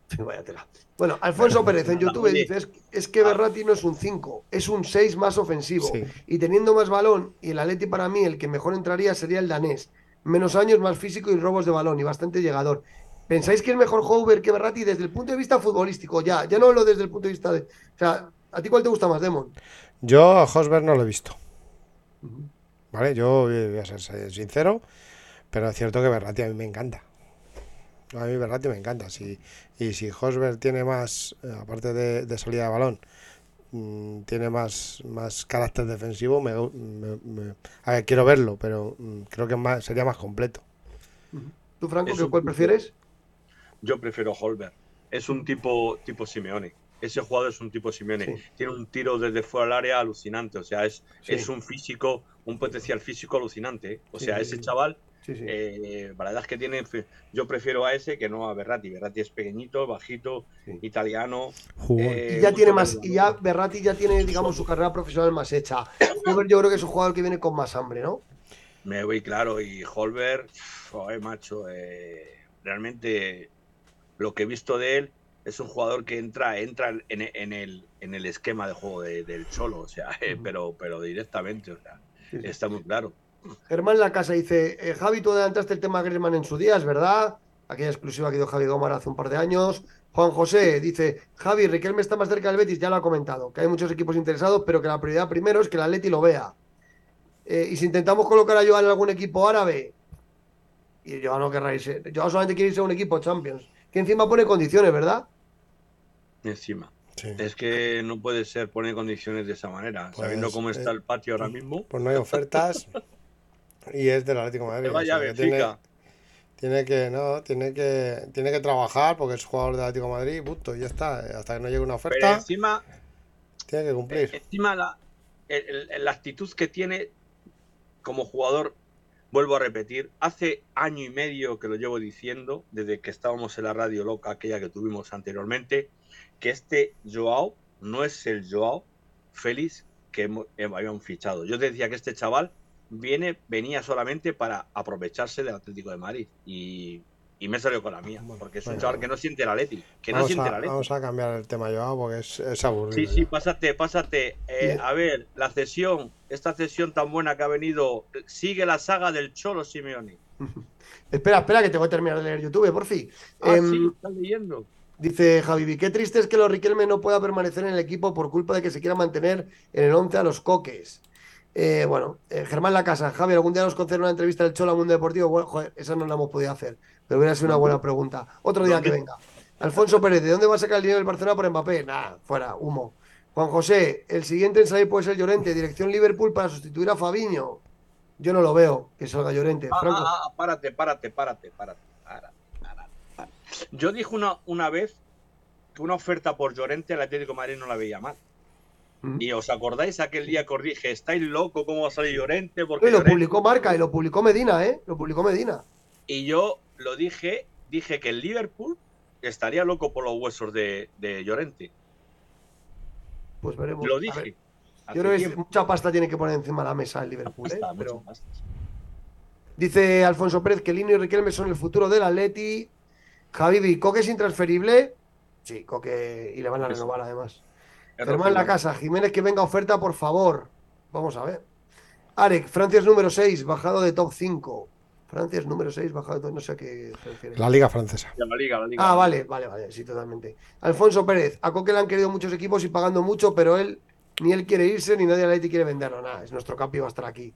Speaker 2: Sí, vaya tela. Bueno, Alfonso Pérez en YouTube dice, es, es que Berratti no es un 5, es un 6 más ofensivo.
Speaker 5: Sí.
Speaker 2: Y teniendo más balón, y el Atleti para mí el que mejor entraría sería el danés. Menos años, más físico y robos de balón y bastante llegador. ¿Pensáis que es mejor Houber que Berratti desde el punto de vista futbolístico? Ya, ya no hablo desde el punto de vista de... O sea, ¿a ti cuál te gusta más, Demon?
Speaker 5: Yo a Hosberg no lo he visto. ¿Vale? Yo voy a ser sincero, pero es cierto que Berratti a mí me encanta. A mí Berratti me encanta. Si, y si Hosberg tiene más, eh, aparte de, de salida de balón, mm, tiene más, más carácter defensivo, me, me- me- a ver, quiero verlo, pero mm, creo que más, sería más completo.
Speaker 2: ¿Tú, Franco,
Speaker 4: un
Speaker 2: cuál prefieres?
Speaker 4: Yo prefiero Holberg. Es un tipo, tipo Simeone. Ese jugador es un tipo Simeone.
Speaker 2: Sí.
Speaker 4: Tiene un tiro desde fuera del área alucinante. O sea, es,
Speaker 2: Sí.
Speaker 4: es un físico, un potencial físico alucinante. ¿eh? O sea,
Speaker 2: sí,
Speaker 4: ese
Speaker 2: sí.
Speaker 4: chaval,
Speaker 2: Sí, sí.
Speaker 4: eh, la verdad es que tiene. Yo prefiero a ese que no a Berratti. Berratti es pequeñito, bajito,
Speaker 2: Sí.
Speaker 4: italiano. Eh,
Speaker 2: y ya tiene más, y ya Berratti ya tiene, digamos, su carrera profesional más hecha. Yo creo que es un jugador que viene con más hambre, ¿no?
Speaker 4: Me voy claro, y Holberg, joder, macho, eh, realmente lo que he visto de él es un jugador que entra, entra en, en el, en el esquema de juego de- del Cholo, o sea, eh, pero, pero directamente, o sea,
Speaker 2: Sí, sí.
Speaker 4: está muy claro.
Speaker 2: Germán La Casa dice, eh, Javi, tú adelantaste el tema Griezmann en su día, es verdad. Aquella exclusiva que dio Javi Gómez hace un par de años. Juan José dice, Javi, Riquelme está más cerca del Betis, ya lo ha comentado, que hay muchos equipos interesados, pero que la prioridad primero es que el Atleti lo vea. Eh, y si intentamos colocar a Joan en algún equipo árabe, y Joan no querrá irse, Joan solamente quiere irse a un equipo Champions, que encima pone condiciones, ¿verdad?
Speaker 4: Encima.
Speaker 5: Sí.
Speaker 4: Es que no puede ser poner condiciones de esa manera,
Speaker 5: Pues,
Speaker 4: sabiendo cómo está
Speaker 5: eh,
Speaker 4: el patio ahora mismo.
Speaker 5: Pues no hay ofertas y es del Atlético de Madrid.
Speaker 4: Que
Speaker 5: o
Speaker 4: vaya
Speaker 5: sea, que tiene, tiene que no tiene que tiene que trabajar porque es jugador del Atlético de Madrid, punto, y ya está. Hasta que no llegue una
Speaker 4: Pero
Speaker 5: oferta,
Speaker 4: encima,
Speaker 5: tiene que cumplir.
Speaker 4: encima la, el- el- la actitud que tiene como jugador, vuelvo a repetir, hace año y medio que lo llevo diciendo, desde que estábamos en la radio loca, aquella que tuvimos anteriormente, que este Joao no es el Joao Félix que hemos- eh, habían fichado. Yo decía que este chaval viene, venía solamente para aprovecharse del Atlético de Madrid y, y me salió con la mía, porque es un
Speaker 5: Bueno.
Speaker 4: chaval que no siente el que no
Speaker 5: vamos,
Speaker 4: siente
Speaker 5: a,
Speaker 4: el Atleti.
Speaker 5: vamos a cambiar el tema Joao porque es, es aburrido.
Speaker 4: Sí, sí,
Speaker 5: ya.
Speaker 4: pásate, pásate. Eh, a ver, la cesión, esta cesión tan buena que ha venido, sigue la saga del Cholo Simeone.
Speaker 2: Espera, espera, que tengo que terminar de leer YouTube, por fin.
Speaker 4: Ah,
Speaker 2: Em,
Speaker 4: sí, estás leyendo.
Speaker 2: Dice Javi, qué triste es que los Riquelme no pueda permanecer en el equipo por culpa de que se quiera mantener en el 11 a los coques. Eh, bueno, eh, Germán La Casa, Javi, ¿algún día nos concede una entrevista del Cholo a Mundo Deportivo? Bueno, joder, esa no la hemos podido hacer, pero hubiera sido una buena pregunta. Otro día que venga. Alfonso Pérez, ¿de dónde va a sacar el dinero del Barcelona por Mbappé? Nada, fuera, humo. Juan José, el siguiente en salir puede ser Llorente, dirección Liverpool para sustituir a Fabiño. Yo no lo veo, que salga Llorente.
Speaker 4: Ah,
Speaker 2: Franco.
Speaker 4: ah, ah, párate, párate. párate, párate, párate. Yo dije una, una vez que una oferta por Llorente al Atlético de Madrid no la veía mal.
Speaker 2: Mm.
Speaker 4: Y os acordáis aquel día que os dije, estáis loco, ¿cómo va a salir Llorente? Porque
Speaker 2: Y lo
Speaker 4: Llorente-
Speaker 2: publicó Marca y lo publicó Medina, ¿eh? Lo publicó Medina.
Speaker 4: Y yo lo dije, dije que el Liverpool estaría loco por los huesos de, de Llorente.
Speaker 2: Pues veremos.
Speaker 4: Lo dije.
Speaker 2: ver, Yo creo que mucha pasta tiene que poner encima de la mesa el Liverpool. ¿eh? Pero dice Alfonso Pérez que Lino y Riquelme son el futuro del Atleti. Javi, ¿Coque es intransferible? Sí, Coque y le van a renovar además. Germán La. Casa, Jiménez que venga oferta, por favor. Vamos a ver. Arek, Francia es número 6, bajado de top 5. Francia es número 6, bajado de top, no sé a qué se refiere.
Speaker 5: La Liga Francesa.
Speaker 4: La liga, la liga.
Speaker 2: Ah, vale, vale, vale, sí, totalmente. Alfonso Pérez, a Coque le han querido muchos equipos y pagando mucho, pero él ni él quiere irse ni nadie de Atleti quiere venderlo. Nada, es nuestro campo y va a estar aquí.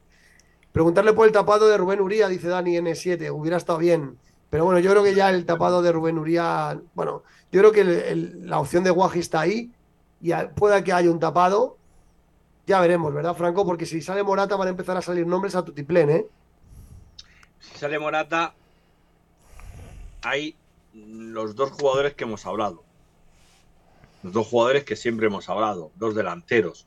Speaker 2: Preguntarle por el tapado de Rubén Uría, dice Dani N7, hubiera estado bien. Pero bueno, yo creo que ya el tapado de Rubén Uría, bueno, yo creo que la opción de Guaji está ahí y a- pueda que haya un tapado. Ya veremos, ¿verdad, Franco? Porque si sale Morata van a empezar a salir nombres a tutiplén, ¿eh?
Speaker 4: Si sale Morata, hay los dos jugadores que hemos hablado. Los dos jugadores que siempre hemos hablado, dos delanteros.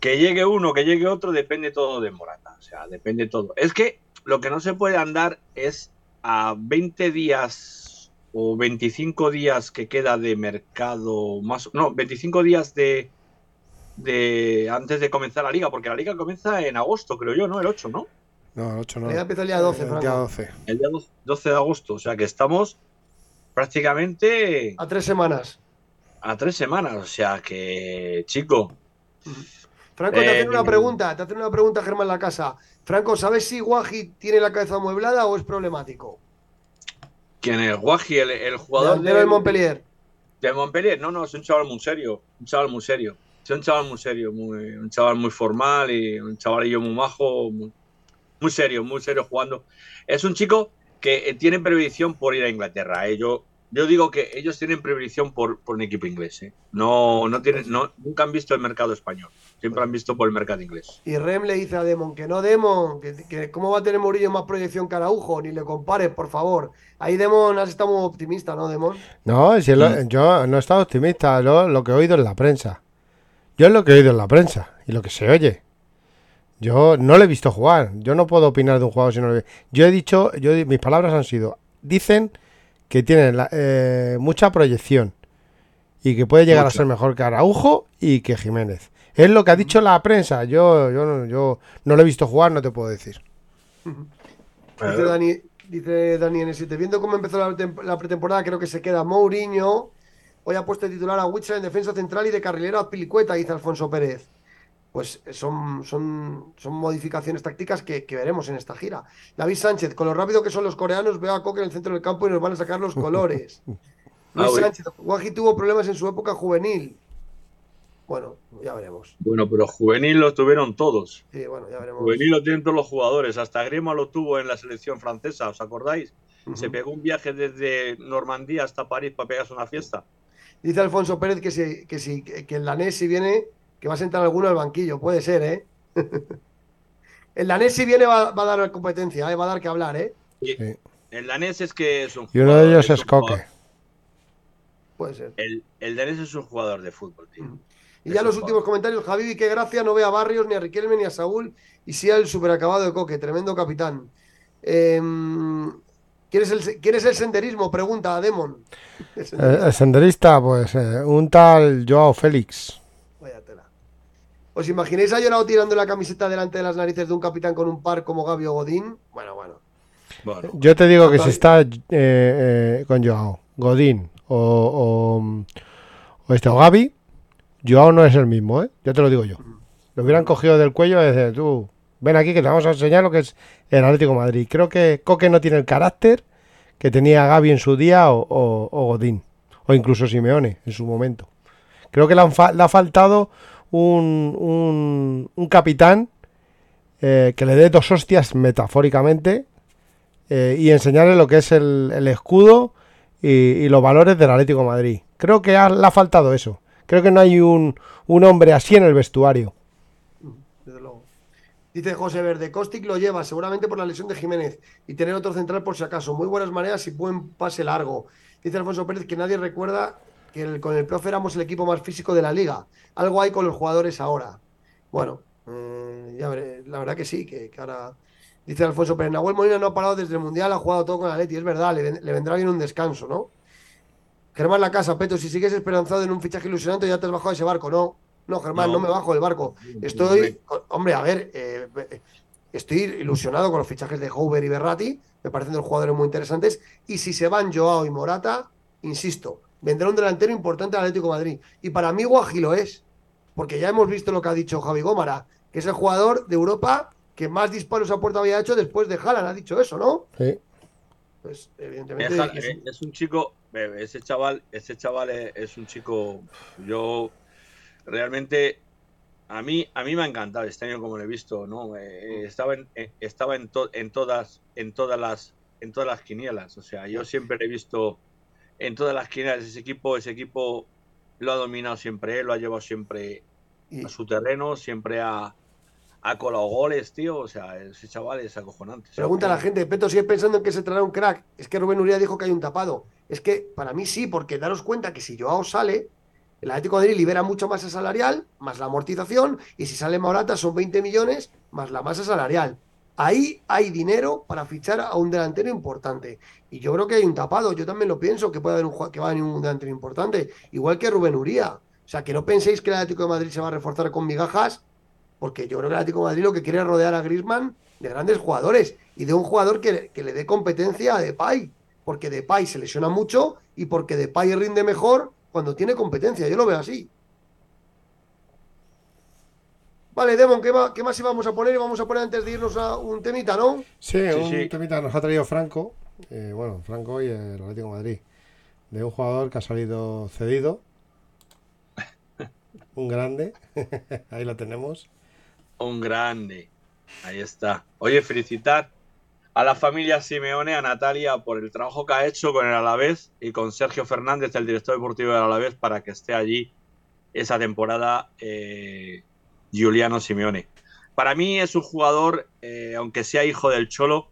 Speaker 4: Que llegue uno, que llegue otro, depende todo de Morata. O sea, depende todo. Es que lo que no se puede andar es a 20 días o 25 días que queda de mercado, más no, 25 días de, de antes de comenzar la liga, porque la liga comienza en agosto, creo yo, ¿no? El 8, ¿no?
Speaker 5: No, el 8 no.
Speaker 2: Ya empieza el día 12,
Speaker 5: El día 12.
Speaker 4: El día 12 de agosto, o sea que estamos prácticamente
Speaker 2: A tres semanas.
Speaker 4: a tres semanas, o sea que, chico,
Speaker 2: Franco, te
Speaker 4: Eh,
Speaker 2: hacen una pregunta, te hacen una pregunta, Germán La Casa. Franco, ¿sabes si Guaji tiene la cabeza amueblada o es problemático?
Speaker 4: ¿quién es Guaji? El, el jugador
Speaker 2: Delantero del Montpellier.
Speaker 4: de Montpellier, no, no, es un chaval muy serio, un chaval muy serio, es un chaval muy serio, muy- un chaval muy formal y un chavalillo muy majo, muy, muy serio, muy serio jugando. Es un chico que eh, tiene previsión por ir a Inglaterra. eh. Yo, yo digo que ellos tienen previsión por, por un equipo inglés. eh. No, no tienen, no, nunca han visto el mercado español, siempre han visto por el mercado inglés.
Speaker 2: Y Rem le dice a Demon que no, Demon, que, que cómo va a tener Murillo más proyección que Araujo, ni le compares, por favor. Ahí Demon has estado muy optimista, ¿no, Demon?
Speaker 5: No, si lo-
Speaker 4: Mm.
Speaker 5: yo no he estado optimista, lo, lo que he oído en la prensa. Yo es lo que he oído en la prensa y lo que se oye. Yo no le he visto jugar. Yo no puedo opinar de un jugador si no lo he Yo he dicho, yo mis palabras han sido, dicen que tiene la- eh, mucha proyección y que puede llegar a ser mejor que Araujo y que Jiménez. Es lo que ha dicho la prensa. Yo, yo, no- yo no lo he visto jugar, no te puedo decir.
Speaker 2: Dice Dani, dice Dani N7, viendo cómo empezó la, la pretemporada, creo que se queda Mourinho. Hoy ha puesto de titular a Witzel en defensa central y de carrilero a Pilicueta, dice Alfonso Pérez. Pues son, son, son modificaciones tácticas que, que veremos en esta gira. David Sánchez, con lo rápido que son los coreanos, veo a Coque en el centro del campo y nos van a sacar los colores. Luis
Speaker 4: Ah, bueno.
Speaker 2: Sánchez, Guaji tuvo problemas en su época juvenil. Bueno, ya veremos.
Speaker 4: Bueno, pero juvenil lo tuvieron todos.
Speaker 2: Sí, bueno, ya veremos.
Speaker 4: Juvenil lo tienen todos los jugadores. Hasta Grima lo tuvo en la selección francesa, ¿os acordáis? Se pegó un viaje desde Normandía hasta París para pegarse una fiesta.
Speaker 2: Dice Alfonso Pérez que si, que si que el danés si viene, que va a sentar alguno al banquillo. Puede ser, ¿eh? el danés si viene va, va a dar competencia, ¿eh? va a dar que hablar, ¿eh?
Speaker 5: Sí.
Speaker 4: El danés es que es un
Speaker 5: Y uno de
Speaker 4: jugador-
Speaker 5: ellos es Coque.
Speaker 4: jugador-
Speaker 2: Puede ser.
Speaker 4: El, el danés es un jugador de fútbol, tío.
Speaker 2: Y
Speaker 4: Es
Speaker 2: ya los
Speaker 4: jugador.
Speaker 2: últimos comentarios, Javi, qué gracia, no ve a Barrios, ni a Riquelme, ni a Saúl, y sí al superacabado de Coque, tremendo capitán. Em, ¿quieres, el, ¿Quieres el senderismo? Pregunta a Demon. El
Speaker 5: Eh, el senderista, pues eh, un tal Joao Félix.
Speaker 2: ¿Os imagináis a Llorado tirando la camiseta delante de las narices de un capitán con un par como Gabio Godín? Bueno, bueno.
Speaker 4: Bueno,
Speaker 5: Yo te digo que si está eh, eh, con Joao, Godín o, o, o este o Gaby, Joao no es el mismo, ¿eh? Ya te lo digo yo. Lo hubieran cogido del cuello y decir, tú, ven aquí que te vamos a enseñar lo que es el Atlético de Madrid. Creo que Coque no tiene el carácter que tenía Gaby en su día o, o- o Godín, o incluso Simeone en su momento. Creo que le, han fa- le ha faltado un, un- un capitán eh, que le dé dos hostias metafóricamente eh, y enseñarle lo que es el, el escudo y, los valores del Atlético Madrid. Creo que ha- le ha faltado eso. Creo que no hay un, un hombre así en el vestuario.
Speaker 2: Dice José Verde, Costic lo lleva seguramente por la lesión de Jiménez y tener otro central por si acaso. Muy buenas maneras y buen pase largo. Dice Alfonso Pérez que nadie recuerda que el- con el profe éramos el equipo más físico de la liga. Algo hay con los jugadores ahora. Bueno, mm, ya veré. La verdad que sí, que, que ahora... Dice Alfonso Pérez, Nahuel Molina no ha parado desde el Mundial, ha jugado todo con la Leti. Es verdad, le, ven- le vendrá bien un descanso, ¿no? Germán La Casa, Peto, si sigues esperanzado en un fichaje ilusionante ya te has bajado de ese barco. No, no, Germán, no,
Speaker 4: No.
Speaker 2: me bajo del barco. Estoy, hombre, a ver, eh, estoy ilusionado con los fichajes de Hoover y Berratti, me parecen dos jugadores muy interesantes. Y si se van Joao y Morata, insisto, vendrá un delantero importante al Atlético de Madrid. Y para mí Guaji lo es, porque ya hemos visto lo que ha dicho Javi Gómara, que es el jugador de Europa que más disparos a puerta había hecho después de Haaland, ha dicho eso, ¿no?
Speaker 5: Sí.
Speaker 2: Pues evidentemente...
Speaker 4: Deja-
Speaker 2: es-
Speaker 4: eh, es un chico, eh, ese chaval, ese chaval es, es un chico, yo realmente a mí, a mí me ha encantado este año como lo he visto, ¿no? Eh, estaba en, eh, estaba en, to- en todas, en todas las, en todas las quinielas, o sea, yo siempre he visto en todas las quinielas ese equipo, ese equipo lo ha dominado siempre él, lo ha llevado siempre a su terreno, siempre ha, ha colado goles, tío. O sea, ese chaval es acojonante.
Speaker 2: Pregunta a la gente, Peto, ¿sigues pensando en que se traerá un crack? Es que Rubén Uría dijo que hay un tapado. Es que para mí sí, porque daros cuenta que si Joao sale, el Atlético de Madrid libera mucho masa salarial, más la amortización, y si sale Morata son 20 millones, más la masa salarial. Ahí hay dinero para fichar a un delantero importante. Y yo creo que hay un tapado. Yo también lo pienso, que puede haber un, que va a venir un delantero importante. Igual que Rubén Uría. O sea, que no penséis que el Atlético de Madrid se va a reforzar con migajas, porque yo creo que el Atlético de Madrid lo que quiere es rodear a Griezmann de grandes jugadores y de un jugador que, que le dé competencia a Depay, porque Depay se lesiona mucho y porque Depay rinde mejor cuando tiene competencia. Yo lo veo así. Vale, Demon, ¿qué, más íbamos a poner? Íbamos a poner antes de irnos a un temita, ¿no?
Speaker 5: Sí, un
Speaker 4: sí.
Speaker 5: temita que nos ha traído Franco, eh, bueno, Franco y el Atlético de Madrid, de un jugador que ha salido cedido, un grande, ahí lo tenemos.
Speaker 4: Un grande. Ahí está. Oye, felicitar a la familia Simeone, a Natalia, por el trabajo que ha hecho con el Alavés y con Sergio Fernández, el director deportivo del Alavés, para que esté allí esa temporada eh, Giuliano Simeone. Para mí es un jugador, eh, aunque sea hijo del Cholo,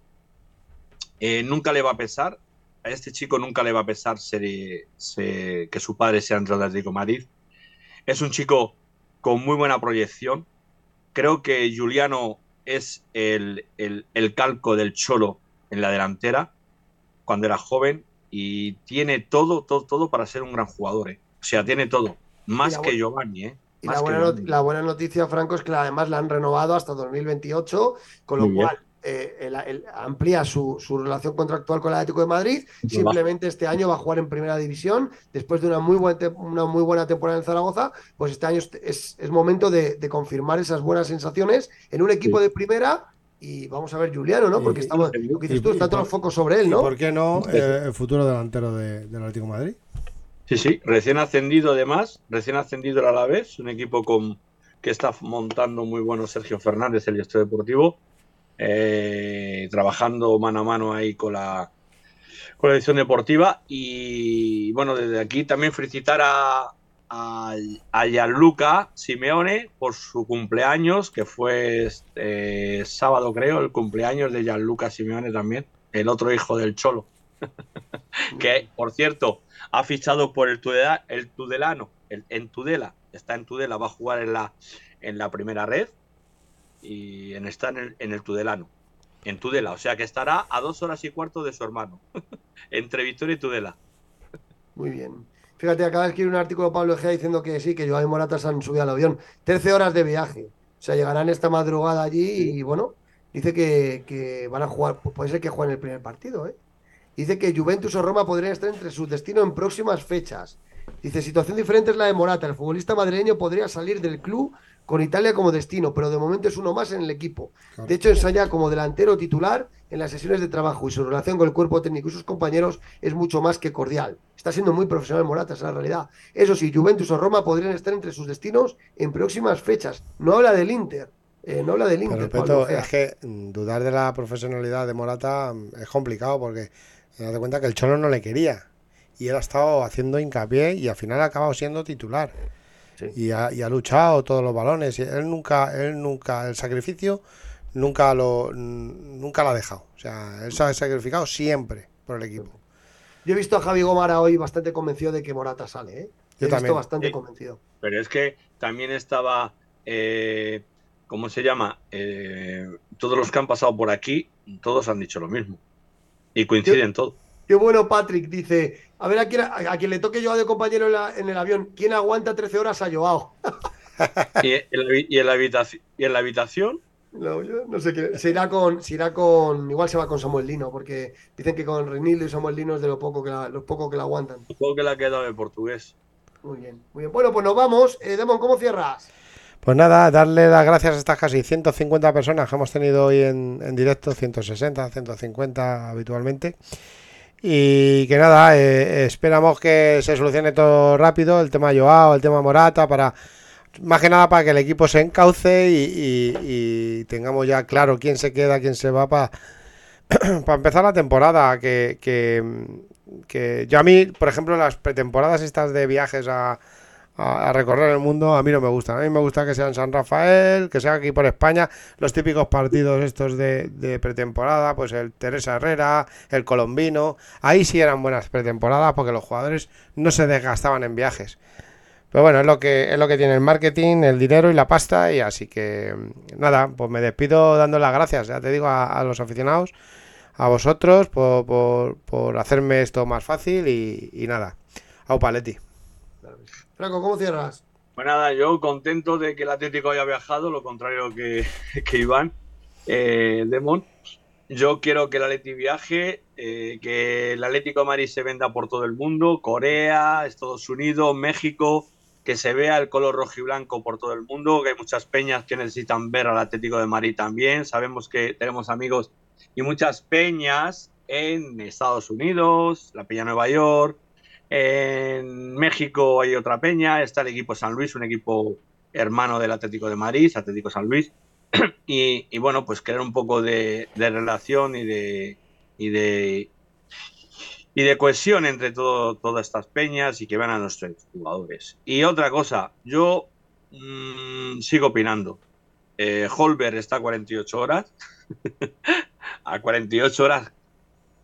Speaker 4: eh, nunca le va a pesar. A este chico nunca le va a pesar ser, ser- que su padre sea entre Atlético de Madrid. Es un chico con muy buena proyección. Creo que Juliano es el, el- el calco del Cholo en la delantera cuando era joven y tiene todo, todo, todo para ser un gran jugador. ¿eh? O sea, tiene todo. Más que Giovanni, ¿eh?
Speaker 2: Y la buena, la buena noticia, Franco, es que además la han renovado hasta 2028, con lo
Speaker 4: Muy
Speaker 2: cual eh, el- el- amplía su, su relación contractual con el Atlético de Madrid. Simplemente este año va a jugar en primera división. Después de una muy, buen te- una muy buena temporada en Zaragoza, pues este año es, es- es momento de, de confirmar esas buenas sensaciones en un equipo
Speaker 4: Sí.
Speaker 2: de primera. Y vamos a ver Juliano, ¿no? Porque estamos, lo que dices tú, están todos los focos sobre él,
Speaker 5: ¿Y
Speaker 2: ¿no?
Speaker 5: por qué no eh, el futuro delantero de- del Atlético de Madrid?
Speaker 4: Sí, sí, recién ascendido además, recién ascendido el Alavés, un equipo con, que está montando muy bueno Sergio Fernández, el director deportivo, eh, trabajando mano a mano ahí con la, con la edición deportiva. Y bueno, desde aquí también felicitar a, a, Gianluca Simeone por su cumpleaños, que fue este sábado, creo, el cumpleaños de Gianluca Simeone también, el otro hijo del Cholo. que, por cierto, ha fichado por el, Tudela- el Tudelano, el, en Tudela, está en Tudela, va a jugar en la, en la primera red y en, está en el, en el Tudelano, en Tudela, o sea que estará a dos horas y cuarto de su hermano, entre Victoria y Tudela.
Speaker 2: Muy bien. Fíjate, acaba de escribir un artículo Pablo Egea diciendo que sí, que Joao y Morata se han subido al avión. 13 horas de viaje. O sea, llegarán esta madrugada allí y bueno, dice que, que van a jugar, pu- puede ser que jueguen el primer partido, ¿eh? Dice que Juventus o Roma podrían estar entre sus destinos en próximas fechas. Dice, situación diferente es la de Morata. El futbolista madrileño podría salir del club con Italia como destino, pero de momento es uno más en el equipo. De hecho, ensaya como delantero titular en las sesiones de trabajo y su relación con el cuerpo técnico y sus compañeros es mucho más que cordial. Está siendo muy profesional Morata, esa es la realidad. Eso sí, Juventus o Roma podrían estar entre sus destinos en próximas fechas. No habla del Inter. eh, no habla del Inter.
Speaker 5: Es que dudar de la profesionalidad de Morata mm, es complicado porque te das cuenta que el Cholo no le quería y él ha estado haciendo hincapié y al final ha acabado siendo titular.
Speaker 2: Sí.
Speaker 5: Y, ha, y ha luchado todos los balones. Y él nunca, él nunca, el sacrificio nunca lo, nunca lo ha dejado. O sea, él se ha sacrificado siempre por el equipo.
Speaker 2: Yo he visto a Javi Gomara hoy bastante convencido de que Morata sale. ¿eh?
Speaker 5: Yo
Speaker 2: he
Speaker 5: también.
Speaker 2: visto bastante
Speaker 4: Sí.
Speaker 2: convencido.
Speaker 4: Pero es que también estaba, eh, ¿cómo se llama? Eh, todos los que han pasado por aquí, todos han dicho lo mismo. Y coinciden todos.
Speaker 2: Qué bueno, Patrick. Dice, a ver a quién, a quien le toque Joao de compañero en, la- en el avión. ¿Quién aguanta 13 horas a Joao?
Speaker 4: Y en la, habi- y en la habitación, y en la habitación
Speaker 2: No, yo no sé quién. Se irá con, se irá con. Igual se va con Samuel Lino, porque dicen que con Reinildo y Samuel Lino es de lo poco que la, lo poco que la aguantan.
Speaker 4: supongo que le ha quedado en portugués.
Speaker 2: Muy bien, muy bien. Bueno, pues nos vamos. Eh, Demon, ¿cómo cierras?
Speaker 5: Pues nada, darle las gracias a estas casi 150 personas que hemos tenido hoy en, en directo, 160, 150 habitualmente. Y que nada, eh, esperamos que se solucione todo rápido, el tema Joao, el tema Morata, para más que nada para que el equipo se encauce y, y- tengamos ya claro quién se queda, quién se va para para empezar la temporada. Que, que, que yo a mí, por ejemplo, las pretemporadas estas de viajes a, a, recorrer el mundo, a mí no me gusta. A mí me gusta que sea en San Rafael, que sea aquí por España, los típicos partidos estos de, pretemporada, pues el Teresa Herrera, el Colombino, ahí sí eran buenas pretemporadas porque los jugadores no se desgastaban en viajes. Pero bueno, es lo que es lo que tiene el marketing, el dinero y la pasta y así que nada, pues me despido dando las gracias, ya te digo, a, a los aficionados, a vosotros por, por, por hacerme esto más fácil y, y nada. Au Paletti.
Speaker 2: Franco, ¿cómo cierras?
Speaker 4: Pues nada, yo contento de que el Atlético haya viajado, lo contrario que, que Iván, eh, Demon. Yo quiero que el Atleti viaje, eh, que el Atlético de Madrid se venda por todo el mundo, Corea, Estados Unidos, México, que se vea el color rojo y blanco por todo el mundo, que hay muchas peñas que necesitan ver al Atlético de Madrid también. Sabemos que tenemos amigos y muchas peñas en Estados Unidos, la Peña Nueva York, en México hay otra peña, está el equipo San Luis, un equipo hermano del Atlético de Madrid, Atlético San Luis. Y, bueno, pues crear un poco de, relación y de, y de y de cohesión entre todo, todas estas peñas y que vean a nuestros jugadores. Y otra cosa, yo mmm, sigo opinando. Eh, Holber está a 48 horas. a 48 horas.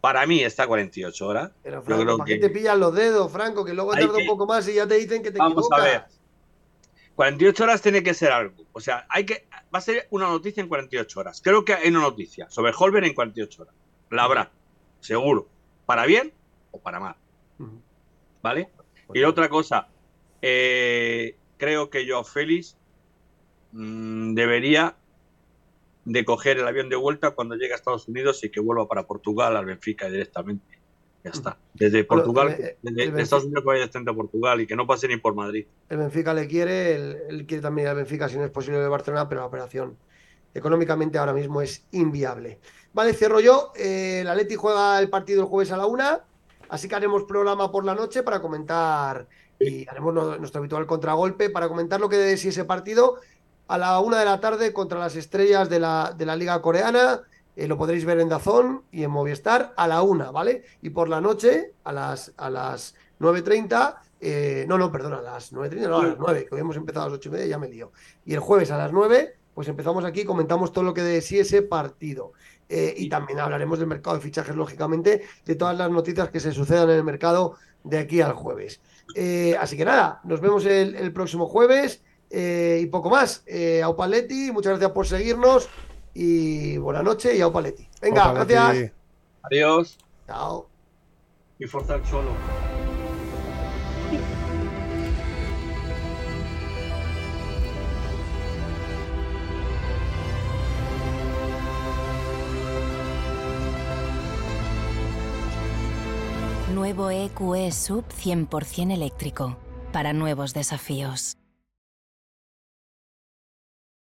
Speaker 4: Para mí está a 48 horas.
Speaker 2: Pero
Speaker 4: Yo
Speaker 2: Franco,
Speaker 4: creo
Speaker 2: ¿para
Speaker 4: que-
Speaker 2: qué te pillan los dedos, Franco? Que luego tarda
Speaker 4: que-
Speaker 2: un poco más y ya te dicen que te
Speaker 4: Vamos a
Speaker 2: equivocas.
Speaker 4: ver. 48 horas tiene que ser algo. O sea, hay que va a ser una noticia en 48 horas. Creo que hay una noticia sobre Holber en 48 horas. La habrá, seguro. Para bien o para mal. ¿Vale? Y otra cosa, eh, creo que Joao Félix mm, debería de coger el avión de vuelta cuando llegue a Estados Unidos y que vuelva para Portugal, al Benfica directamente. Ya está. Desde Portugal,
Speaker 2: el- el
Speaker 4: desde
Speaker 2: Benfica-
Speaker 4: Estados Unidos que vaya a Portugal y que no pase ni por Madrid.
Speaker 2: El Benfica le quiere, él, él quiere también al Benfica si no es posible de Barcelona, pero la operación económicamente ahora mismo es inviable. Vale, cierro yo. Eh, el Atleti juega el partido el jueves a la una, así que haremos programa por la noche para comentar y haremos no- nuestro habitual contragolpe para comentar lo que de si ese partido a la una de la tarde contra las estrellas de la, de la Liga Coreana. Eh, lo podréis ver en Dazón y en Movistar a la una, ¿vale? Y por la noche, a las, a las 9.30, eh, no, no, perdona, a las 9.30, no, a las 9, que hoy hemos empezado a las 8 y media, ya me lío. Y el jueves a las 9, pues empezamos aquí, comentamos todo lo que de sí ese partido. Eh, y también hablaremos del mercado de fichajes, lógicamente, de todas las noticias que se sucedan en el mercado de aquí al jueves. Eh, así que nada, nos vemos el, el próximo jueves eh, y poco más. Eh, Aupaletti, muchas gracias por seguirnos y buena noche y Aupaletti. Venga, gracias.
Speaker 4: Adiós
Speaker 2: Chao.
Speaker 4: y Forza el Cholo.
Speaker 1: Nuevo EQE Sub 100% eléctrico. Para nuevos desafíos.